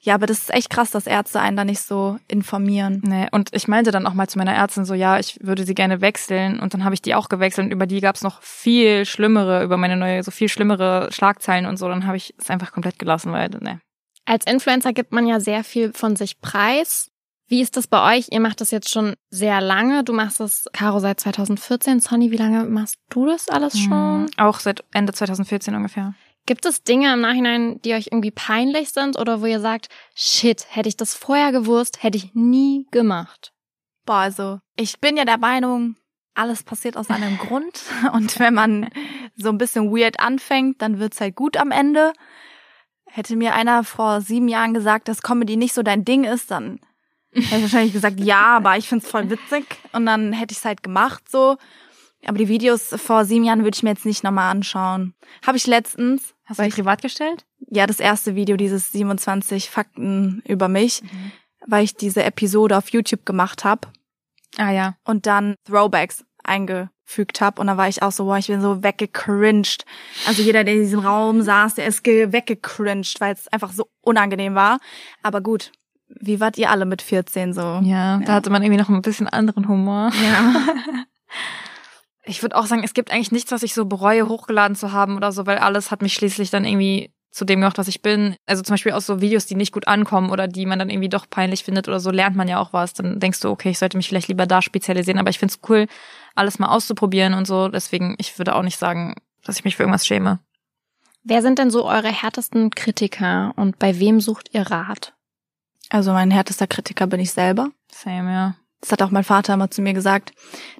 S2: Ja, aber das ist echt krass, dass Ärzte einen da nicht so informieren.
S1: Nee, und ich meinte dann auch mal zu meiner Ärztin so, ja, ich würde sie gerne wechseln. Und dann habe ich die auch gewechselt und über die gab es noch viel schlimmere, über meine neue, so viel schlimmere Schlagzeilen und so. Dann habe ich es einfach komplett gelassen, weil, ne.
S3: Als Influencer gibt man ja sehr viel von sich preis. Wie ist das bei euch? Ihr macht das jetzt schon sehr lange. Du machst das, Caro, seit 2014. Sonny, wie lange machst du das alles hm, schon?
S1: Auch seit Ende 2014 ungefähr.
S3: Gibt es Dinge im Nachhinein, die euch irgendwie peinlich sind oder wo ihr sagt, shit, hätte ich das vorher gewusst, hätte ich nie gemacht?
S2: Boah, also ich bin ja der Meinung, alles passiert aus einem Grund. Und wenn man so ein bisschen weird anfängt, dann wird's halt gut am Ende. Hätte mir einer vor sieben Jahren gesagt, dass Comedy nicht so dein Ding ist, dann hätte ich wahrscheinlich gesagt, ja, aber ich find's voll witzig. Und dann hätte ich's halt gemacht so. Aber die Videos vor sieben Jahren würde ich mir jetzt nicht nochmal anschauen. Habe ich letztens.
S1: Hast du die privat gestellt?
S2: Ja, das erste Video, dieses 27 Fakten über mich, mhm. weil ich diese Episode auf YouTube gemacht habe.
S1: Ah ja.
S2: Und dann Throwbacks eingefügt habe. Und da war ich auch so, boah, ich bin so weggecringed. Also jeder, der in diesem Raum saß, der ist weggecringed, weil es einfach so unangenehm war. Aber gut, wie wart ihr alle mit 14 so?
S1: Ja, ja, da hatte man irgendwie noch ein bisschen anderen Humor. Ja. ich würde auch sagen, es gibt eigentlich nichts, was ich so bereue, hochgeladen zu haben oder so, weil alles hat mich schließlich dann irgendwie zu dem gemacht, was ich bin. Also zum Beispiel aus so Videos, die nicht gut ankommen oder die man dann irgendwie doch peinlich findet oder so, lernt man ja auch was. Dann denkst du, okay, ich sollte mich vielleicht lieber da spezialisieren. Aber ich find's cool, alles mal auszuprobieren und so. Deswegen, ich würde auch nicht sagen, dass ich mich für irgendwas schäme.
S3: Wer sind denn so eure härtesten Kritiker und bei wem sucht ihr Rat?
S2: Also mein härtester Kritiker bin ich selber.
S1: Same, ja.
S2: Das hat auch mein Vater immer zu mir gesagt.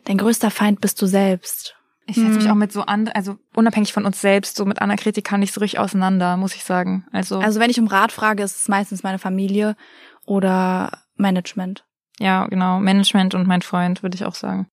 S2: Dein größter Feind bist du selbst.
S1: Ich setze mich hm. auch mit so an, also unabhängig von uns selbst, so mit anderen Kritikern nicht so richtig auseinander, muss ich sagen. Also,
S2: also wenn ich um Rat frage, ist es meistens meine Familie oder Management.
S1: Ja, genau. Management und mein Freund, würde ich auch sagen.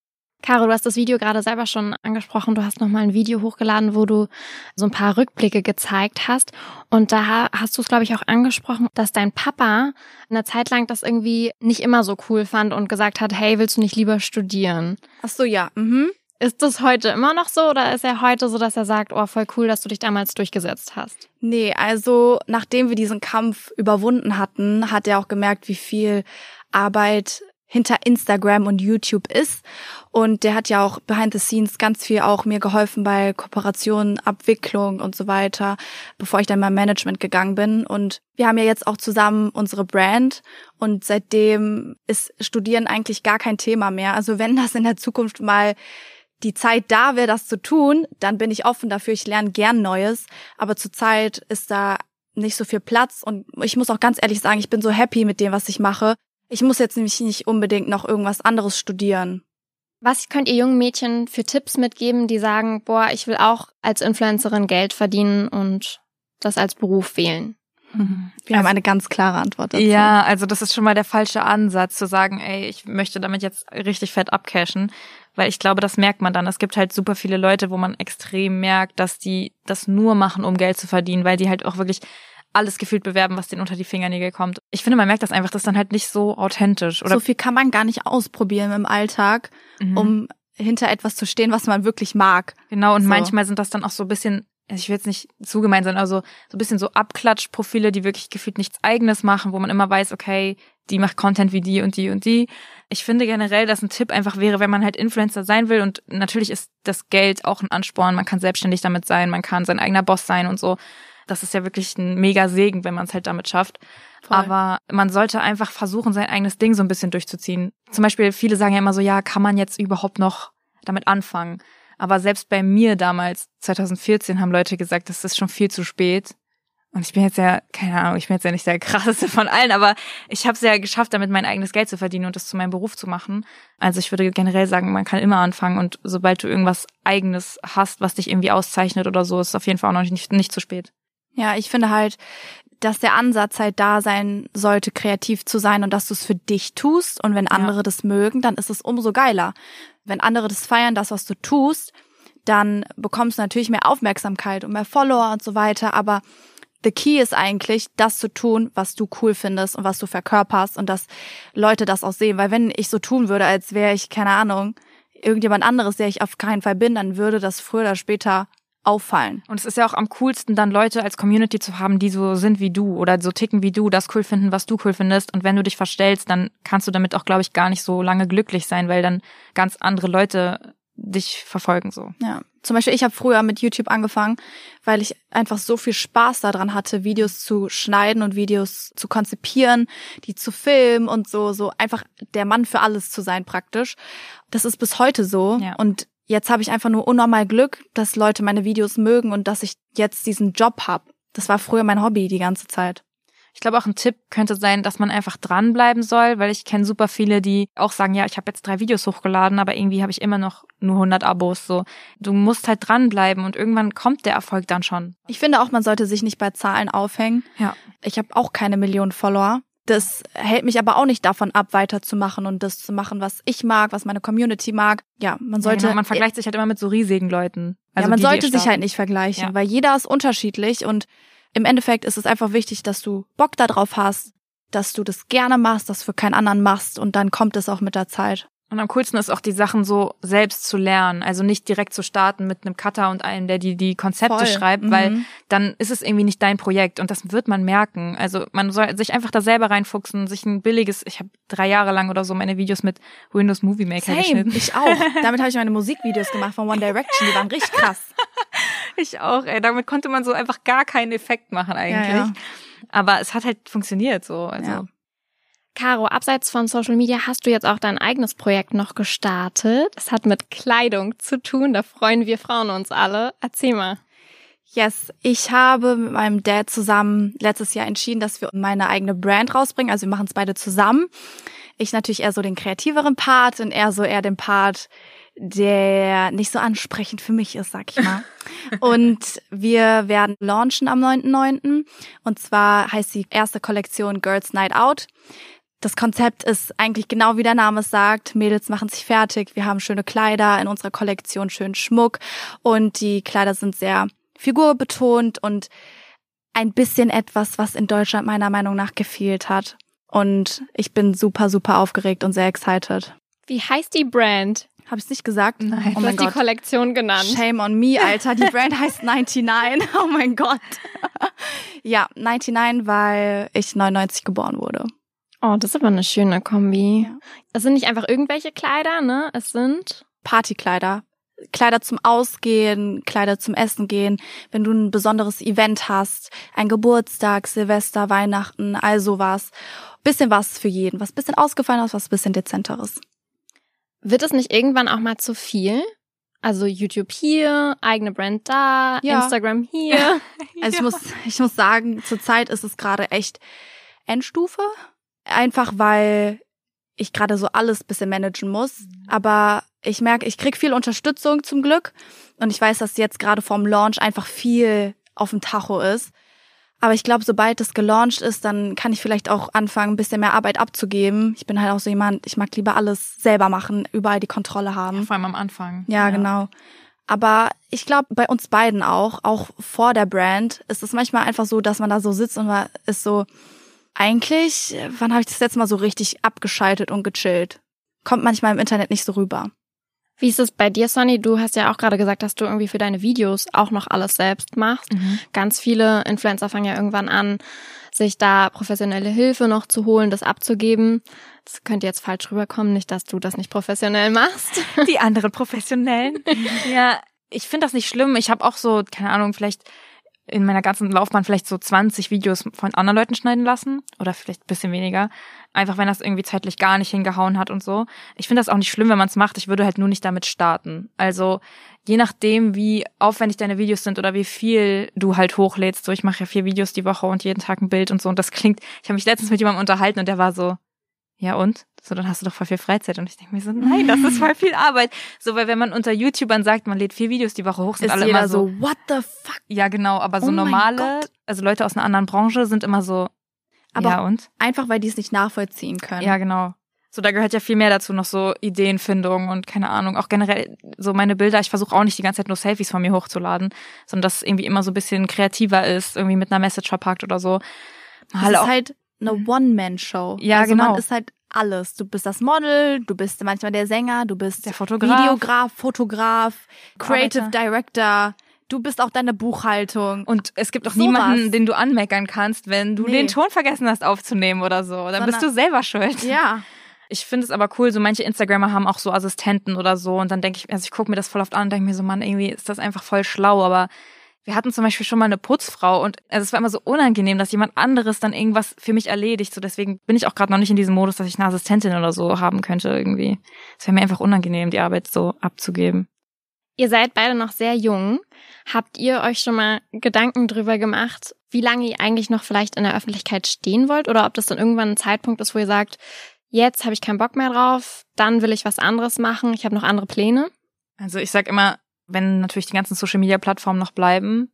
S3: Caro, du hast das Video gerade selber schon angesprochen. Du hast nochmal ein Video hochgeladen, wo du so ein paar Rückblicke gezeigt hast. Und da hast du es, glaube ich, auch angesprochen, dass dein Papa eine Zeit lang das irgendwie nicht immer so cool fand und gesagt hat, hey, willst du nicht lieber studieren?
S2: Ach so, ja. Mhm.
S3: Ist das heute immer noch so oder ist er heute so, dass er sagt, oh, voll cool, dass du dich damals durchgesetzt hast?
S2: Nee, also nachdem wir diesen Kampf überwunden hatten, hat er auch gemerkt, wie viel Arbeit hinter Instagram und YouTube ist. Und der hat ja auch behind the scenes ganz viel auch mir geholfen bei Kooperationen, Abwicklung und so weiter, bevor ich dann mal Management gegangen bin. Und wir haben ja jetzt auch zusammen unsere Brand und seitdem ist Studieren eigentlich gar kein Thema mehr. Also wenn das in der Zukunft mal die Zeit da wäre, das zu tun, dann bin ich offen dafür. Ich lerne gern Neues. Aber zurzeit ist da nicht so viel Platz. Und ich muss auch ganz ehrlich sagen, ich bin so happy mit dem, was ich mache. Ich muss jetzt nämlich nicht unbedingt noch irgendwas anderes studieren.
S3: Was könnt ihr jungen Mädchen für Tipps mitgeben, die sagen, boah, ich will auch als Influencerin Geld verdienen und das als Beruf wählen?
S2: Wir also, haben eine ganz klare Antwort dazu.
S1: Ja, also das ist schon mal der falsche Ansatz, zu sagen, ey, ich möchte damit jetzt richtig fett abcashen, weil ich glaube, das merkt man dann. Es gibt halt super viele Leute, wo man extrem merkt, dass die das nur machen, um Geld zu verdienen, weil die halt auch wirklich alles gefühlt bewerben, was denen unter die Fingernägel kommt. Ich finde, man merkt das einfach, das ist dann halt nicht so authentisch. Oder
S2: so viel kann man gar nicht ausprobieren im Alltag, mhm. um hinter etwas zu stehen, was man wirklich mag.
S1: Genau, und so. manchmal sind das dann auch so ein bisschen also ich will jetzt nicht zu gemein sein, also so ein bisschen so Abklatschprofile, die wirklich gefühlt nichts eigenes machen, wo man immer weiß, okay, die macht Content wie die und die und die. Ich finde generell, dass ein Tipp einfach wäre, wenn man halt Influencer sein will und natürlich ist das Geld auch ein Ansporn, man kann selbstständig damit sein, man kann sein eigener Boss sein und so. Das ist ja wirklich ein mega Segen, wenn man es halt damit schafft. Voll. Aber man sollte einfach versuchen, sein eigenes Ding so ein bisschen durchzuziehen. Zum Beispiel, viele sagen ja immer so, ja, kann man jetzt überhaupt noch damit anfangen? Aber selbst bei mir damals, 2014, haben Leute gesagt, das ist schon viel zu spät. Und ich bin jetzt ja, keine Ahnung, ich bin jetzt ja nicht der krasseste von allen, aber ich habe es ja geschafft, damit mein eigenes Geld zu verdienen und das zu meinem Beruf zu machen. Also ich würde generell sagen, man kann immer anfangen und sobald du irgendwas eigenes hast, was dich irgendwie auszeichnet oder so, ist es auf jeden Fall auch noch nicht, nicht zu spät.
S2: Ja, ich finde halt, dass der Ansatz halt da sein sollte, kreativ zu sein und dass du es für dich tust. Und wenn andere ja. das mögen, dann ist es umso geiler wenn andere das feiern, das, was du tust, dann bekommst du natürlich mehr Aufmerksamkeit und mehr Follower und so weiter. Aber the key ist eigentlich, das zu tun, was du cool findest und was du verkörperst und dass Leute das auch sehen. Weil wenn ich so tun würde, als wäre ich, keine Ahnung, irgendjemand anderes, der ich auf keinen Fall bin, dann würde das früher oder später auffallen.
S1: Und es ist ja auch am coolsten, dann Leute als Community zu haben, die so sind wie du oder so ticken wie du, das cool finden, was du cool findest. Und wenn du dich verstellst, dann kannst du damit auch, glaube ich, gar nicht so lange glücklich sein, weil dann ganz andere Leute dich verfolgen so.
S2: Ja. Zum Beispiel, ich habe früher mit YouTube angefangen, weil ich einfach so viel Spaß daran hatte, Videos zu schneiden und Videos zu konzipieren, die zu filmen und so, so einfach der Mann für alles zu sein praktisch. Das ist bis heute so. Ja. Und jetzt habe ich einfach nur unnormal Glück, dass Leute meine Videos mögen und dass ich jetzt diesen Job habe. Das war früher mein Hobby die ganze Zeit.
S1: Ich glaube, auch ein Tipp könnte sein, dass man einfach dranbleiben soll, weil ich kenne super viele, die auch sagen, ja, ich habe jetzt drei Videos hochgeladen, aber irgendwie habe ich immer noch nur 100 Abos. So, du musst halt dranbleiben und irgendwann kommt der Erfolg dann schon.
S2: Ich finde auch, man sollte sich nicht bei Zahlen aufhängen.
S1: Ja.
S2: Ich habe auch keine Millionen Follower. Das hält mich aber auch nicht davon ab, weiterzumachen und das zu machen, was ich mag, was meine Community mag. Ja, man sollte. Ja,
S1: genau. Man vergleicht sich halt immer mit so riesigen Leuten.
S2: Also ja, man die, sollte die sich halt nicht vergleichen, ja. weil jeder ist unterschiedlich und im Endeffekt ist es einfach wichtig, dass du Bock darauf hast, dass du das gerne machst, dass du für keinen anderen machst und dann kommt es auch mit der Zeit.
S1: Und am coolsten ist auch die Sachen so selbst zu lernen, also nicht direkt zu starten mit einem Cutter und einem, der die die Konzepte Voll. schreibt, mhm. weil dann ist es irgendwie nicht dein Projekt und das wird man merken. Also man soll sich einfach da selber reinfuchsen, sich ein billiges, ich habe drei Jahre lang oder so meine Videos mit Windows Movie Maker Same, geschnitten.
S2: Ich auch. Damit habe ich meine Musikvideos gemacht von One Direction, die waren richtig krass.
S1: ich auch, ey. Damit konnte man so einfach gar keinen Effekt machen eigentlich. Ja, ja. Aber es hat halt funktioniert so. Also. Ja.
S3: Caro, abseits von Social Media hast du jetzt auch dein eigenes Projekt noch gestartet. Es hat mit Kleidung zu tun. Da freuen wir Frauen uns alle. Erzähl mal.
S2: Yes, ich habe mit meinem Dad zusammen letztes Jahr entschieden, dass wir meine eigene Brand rausbringen. Also wir machen es beide zusammen. Ich natürlich eher so den kreativeren Part und er so eher den Part, der nicht so ansprechend für mich ist, sag ich mal. und wir werden launchen am 9.9. Und zwar heißt die erste Kollektion Girls Night Out. Das Konzept ist eigentlich genau wie der Name es sagt. Mädels machen sich fertig. Wir haben schöne Kleider in unserer Kollektion, schönen Schmuck. Und die Kleider sind sehr figurbetont und ein bisschen etwas, was in Deutschland meiner Meinung nach gefehlt hat. Und ich bin super, super aufgeregt und sehr excited.
S3: Wie heißt die Brand?
S2: Habe ich nicht gesagt?
S3: Nein. Oh du hast Gott. die Kollektion genannt.
S2: Shame on me, Alter. Die Brand heißt 99. Oh mein Gott. ja, 99, weil ich 99 geboren wurde.
S3: Oh, das ist aber eine schöne Kombi. Ja. Es sind nicht einfach irgendwelche Kleider, ne? Es sind
S2: Partykleider. Kleider zum Ausgehen, Kleider zum Essen gehen, wenn du ein besonderes Event hast, ein Geburtstag, Silvester, Weihnachten, all sowas. Bisschen was für jeden, was bisschen ausgefallen ist, was bisschen dezenteres.
S3: Wird es nicht irgendwann auch mal zu viel? Also YouTube hier, eigene Brand da, ja. Instagram hier.
S2: also ich muss, ich muss sagen, zurzeit ist es gerade echt Endstufe. Einfach weil ich gerade so alles bisschen managen muss. Mhm. Aber ich merke, ich krieg viel Unterstützung zum Glück. Und ich weiß, dass jetzt gerade vorm Launch einfach viel auf dem Tacho ist. Aber ich glaube, sobald es gelauncht ist, dann kann ich vielleicht auch anfangen, ein bisschen mehr Arbeit abzugeben. Ich bin halt auch so jemand, ich mag lieber alles selber machen, überall die Kontrolle haben. Ja,
S1: vor allem am Anfang.
S2: Ja, ja. genau. Aber ich glaube, bei uns beiden auch, auch vor der Brand, ist es manchmal einfach so, dass man da so sitzt und man ist so, eigentlich, wann habe ich das letzte Mal so richtig abgeschaltet und gechillt? Kommt manchmal im Internet nicht so rüber.
S3: Wie ist es bei dir, Sonny? Du hast ja auch gerade gesagt, dass du irgendwie für deine Videos auch noch alles selbst machst. Mhm. Ganz viele Influencer fangen ja irgendwann an, sich da professionelle Hilfe noch zu holen, das abzugeben. Das könnte jetzt falsch rüberkommen, nicht, dass du das nicht professionell machst.
S1: Die anderen Professionellen. ja, ich finde das nicht schlimm. Ich habe auch so, keine Ahnung, vielleicht in meiner ganzen Laufbahn vielleicht so 20 Videos von anderen Leuten schneiden lassen oder vielleicht ein bisschen weniger. Einfach wenn das irgendwie zeitlich gar nicht hingehauen hat und so. Ich finde das auch nicht schlimm, wenn man es macht. Ich würde halt nur nicht damit starten. Also je nachdem, wie aufwendig deine Videos sind oder wie viel du halt hochlädst. So, ich mache ja vier Videos die Woche und jeden Tag ein Bild und so. Und das klingt, ich habe mich letztens mit jemandem unterhalten und der war so, ja und? So, dann hast du doch voll viel Freizeit. Und ich denke mir so, nein, das ist voll viel Arbeit. So, weil wenn man unter YouTubern sagt, man lädt vier Videos die Woche hoch, sind ist alle immer so,
S2: what the fuck?
S1: Ja, genau, aber so oh normale, also Leute aus einer anderen Branche sind immer so, aber ja und?
S2: Einfach, weil die es nicht nachvollziehen können.
S1: Ja, genau. So, da gehört ja viel mehr dazu, noch so Ideenfindung und keine Ahnung, auch generell so meine Bilder. Ich versuche auch nicht die ganze Zeit nur Selfies von mir hochzuladen, sondern dass es irgendwie immer so ein bisschen kreativer ist, irgendwie mit einer Message verpackt oder so.
S2: Mal das ist halt eine One-Man-Show.
S1: Ja,
S2: also
S1: genau.
S2: Man ist halt alles. Du bist das Model, du bist manchmal der Sänger, du bist
S1: der Fotograf,
S2: Videograf, Fotograf, Creative Arbeiter. Director. Du bist auch deine Buchhaltung.
S1: Und es gibt auch so niemanden, was. den du anmeckern kannst, wenn du nee. den Ton vergessen hast aufzunehmen oder so. Dann Sondern, bist du selber schuld.
S2: Ja.
S1: Ich finde es aber cool, so manche Instagrammer haben auch so Assistenten oder so und dann denke ich, also ich gucke mir das voll oft an und denke mir so, Mann, irgendwie ist das einfach voll schlau, aber wir hatten zum Beispiel schon mal eine Putzfrau und also es war immer so unangenehm, dass jemand anderes dann irgendwas für mich erledigt. So deswegen bin ich auch gerade noch nicht in diesem Modus, dass ich eine Assistentin oder so haben könnte irgendwie. Es wäre mir einfach unangenehm, die Arbeit so abzugeben.
S3: Ihr seid beide noch sehr jung. Habt ihr euch schon mal Gedanken drüber gemacht, wie lange ihr eigentlich noch vielleicht in der Öffentlichkeit stehen wollt oder ob das dann irgendwann ein Zeitpunkt ist, wo ihr sagt, jetzt habe ich keinen Bock mehr drauf, dann will ich was anderes machen, ich habe noch andere Pläne?
S1: Also ich sag immer, wenn natürlich die ganzen Social Media Plattformen noch bleiben,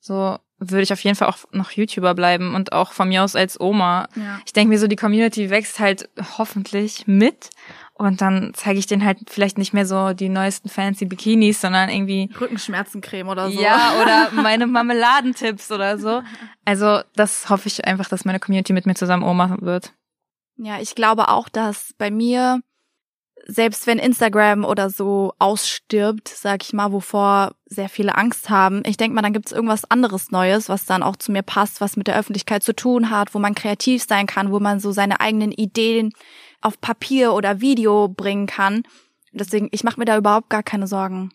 S1: so würde ich auf jeden Fall auch noch YouTuber bleiben und auch von mir aus als Oma. Ja. Ich denke mir so, die Community wächst halt hoffentlich mit und dann zeige ich denen halt vielleicht nicht mehr so die neuesten fancy Bikinis, sondern irgendwie
S2: Rückenschmerzencreme oder so.
S1: Ja, oder meine Marmeladentipps oder so. Also das hoffe ich einfach, dass meine Community mit mir zusammen Oma wird.
S2: Ja, ich glaube auch, dass bei mir selbst wenn Instagram oder so ausstirbt, sag ich mal, wovor sehr viele Angst haben, ich denke mal, dann gibt es irgendwas anderes Neues, was dann auch zu mir passt, was mit der Öffentlichkeit zu tun hat, wo man kreativ sein kann, wo man so seine eigenen Ideen auf Papier oder Video bringen kann. Deswegen, ich mache mir da überhaupt gar keine Sorgen.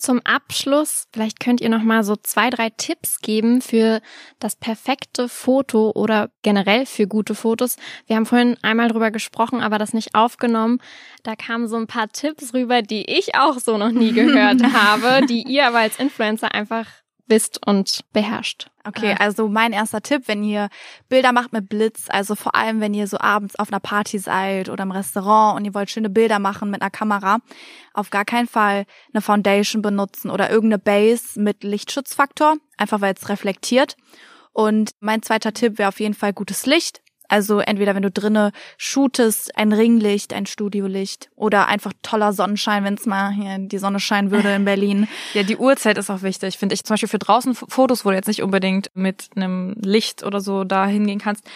S3: Zum Abschluss, vielleicht könnt ihr noch mal so zwei, drei Tipps geben für das perfekte Foto oder generell für gute Fotos. Wir haben vorhin einmal drüber gesprochen, aber das nicht aufgenommen. Da kamen so ein paar Tipps rüber, die ich auch so noch nie gehört habe, die ihr aber als Influencer einfach wisst und beherrscht.
S2: Okay, also mein erster Tipp, wenn ihr Bilder macht mit Blitz, also vor allem, wenn ihr so abends auf einer Party seid oder im Restaurant und ihr wollt schöne Bilder machen mit einer Kamera, auf gar keinen Fall eine Foundation benutzen oder irgendeine Base mit Lichtschutzfaktor, einfach weil es reflektiert. Und mein zweiter Tipp wäre auf jeden Fall gutes Licht. Also entweder wenn du drinnen shootest, ein Ringlicht, ein Studiolicht oder einfach toller Sonnenschein, wenn es mal hier die Sonne scheinen würde in Berlin.
S1: Ja, die Uhrzeit ist auch wichtig, finde ich. Zum Beispiel für draußen Fotos, wo du jetzt nicht unbedingt mit einem Licht oder so da hingehen kannst,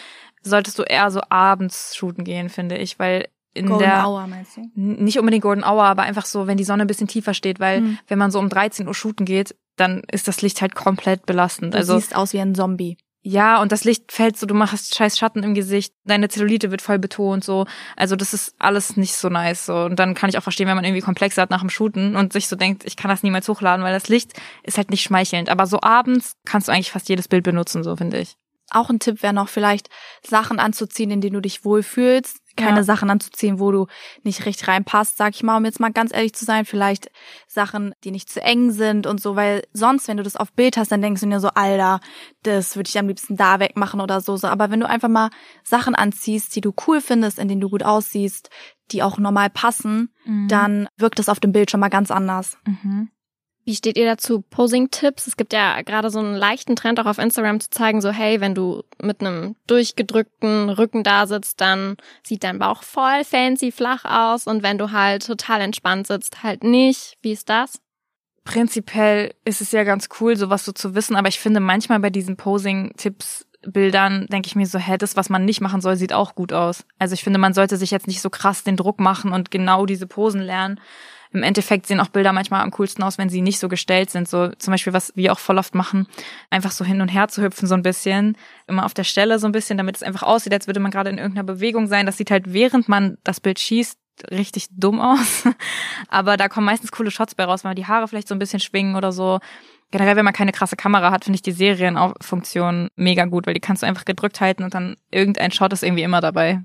S1: solltest du eher so abends shooten gehen, finde ich, weil in
S2: Golden
S1: der
S2: Hour meinst du?
S1: nicht unbedingt Golden Hour, aber einfach so, wenn die Sonne ein bisschen tiefer steht, weil hm. wenn man so um 13 Uhr shooten geht, dann ist das Licht halt komplett belastend.
S2: Du
S1: also
S2: siehst aus wie ein Zombie.
S1: Ja, und das Licht fällt so, du machst scheiß Schatten im Gesicht, deine Zellulite wird voll betont, so. Also das ist alles nicht so nice, so. Und dann kann ich auch verstehen, wenn man irgendwie Komplexe hat nach dem Shooten und sich so denkt, ich kann das niemals hochladen, weil das Licht ist halt nicht schmeichelnd. Aber so abends kannst du eigentlich fast jedes Bild benutzen, so finde ich.
S2: Auch ein Tipp wäre noch vielleicht Sachen anzuziehen, in denen du dich wohlfühlst keine ja. Sachen anzuziehen, wo du nicht richtig reinpasst, sag ich mal, um jetzt mal ganz ehrlich zu sein, vielleicht Sachen, die nicht zu eng sind und so, weil sonst, wenn du das auf Bild hast, dann denkst du dir so, Alter, das würde ich am liebsten da wegmachen oder so, so. Aber wenn du einfach mal Sachen anziehst, die du cool findest, in denen du gut aussiehst, die auch normal passen, mhm. dann wirkt das auf dem Bild schon mal ganz anders.
S3: Mhm. Wie steht ihr dazu? Posing-Tipps? Es gibt ja gerade so einen leichten Trend auch auf Instagram zu zeigen, so hey, wenn du mit einem durchgedrückten Rücken da sitzt, dann sieht dein Bauch voll fancy flach aus und wenn du halt total entspannt sitzt, halt nicht. Wie ist das?
S1: Prinzipiell ist es ja ganz cool, sowas so zu wissen, aber ich finde manchmal bei diesen Posing-Tipps Bildern denke ich mir so, hä, das, was man nicht machen soll, sieht auch gut aus. Also ich finde, man sollte sich jetzt nicht so krass den Druck machen und genau diese Posen lernen, im Endeffekt sehen auch Bilder manchmal am coolsten aus, wenn sie nicht so gestellt sind. So zum Beispiel, was wir auch voll oft machen, einfach so hin und her zu hüpfen, so ein bisschen, immer auf der Stelle so ein bisschen, damit es einfach aussieht, als würde man gerade in irgendeiner Bewegung sein. Das sieht halt, während man das Bild schießt, richtig dumm aus. Aber da kommen meistens coole Shots bei raus, wenn man die Haare vielleicht so ein bisschen schwingen oder so. Generell, wenn man keine krasse Kamera hat, finde ich die Serienfunktion mega gut, weil die kannst du einfach gedrückt halten und dann irgendein Shot ist irgendwie immer dabei.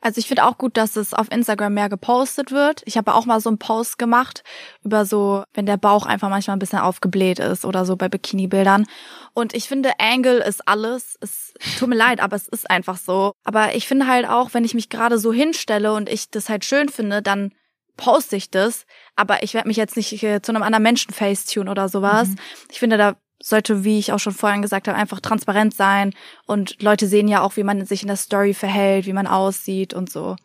S2: Also ich finde auch gut, dass es auf Instagram mehr gepostet wird. Ich habe auch mal so einen Post gemacht über so, wenn der Bauch einfach manchmal ein bisschen aufgebläht ist oder so bei Bikini-Bildern. Und ich finde, Angle ist alles. Es tut mir leid, aber es ist einfach so. Aber ich finde halt auch, wenn ich mich gerade so hinstelle und ich das halt schön finde, dann poste ich das. Aber ich werde mich jetzt nicht äh, zu einem anderen Menschen facetune oder sowas. Mhm. Ich finde, da sollte, wie ich auch schon vorhin gesagt habe, einfach transparent sein. Und Leute sehen ja auch, wie man sich in der Story verhält, wie man aussieht und so.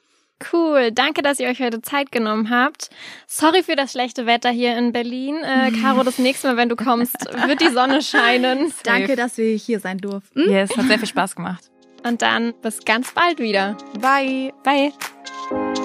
S3: Cool, danke, dass ihr euch heute Zeit genommen habt. Sorry für das schlechte Wetter hier in Berlin. Äh, Caro, das nächste Mal, wenn du kommst, wird die Sonne scheinen.
S2: Danke, dass wir hier sein durften.
S1: Yes, hat sehr viel Spaß gemacht.
S3: Und dann bis ganz bald wieder.
S2: Bye.
S3: Bye.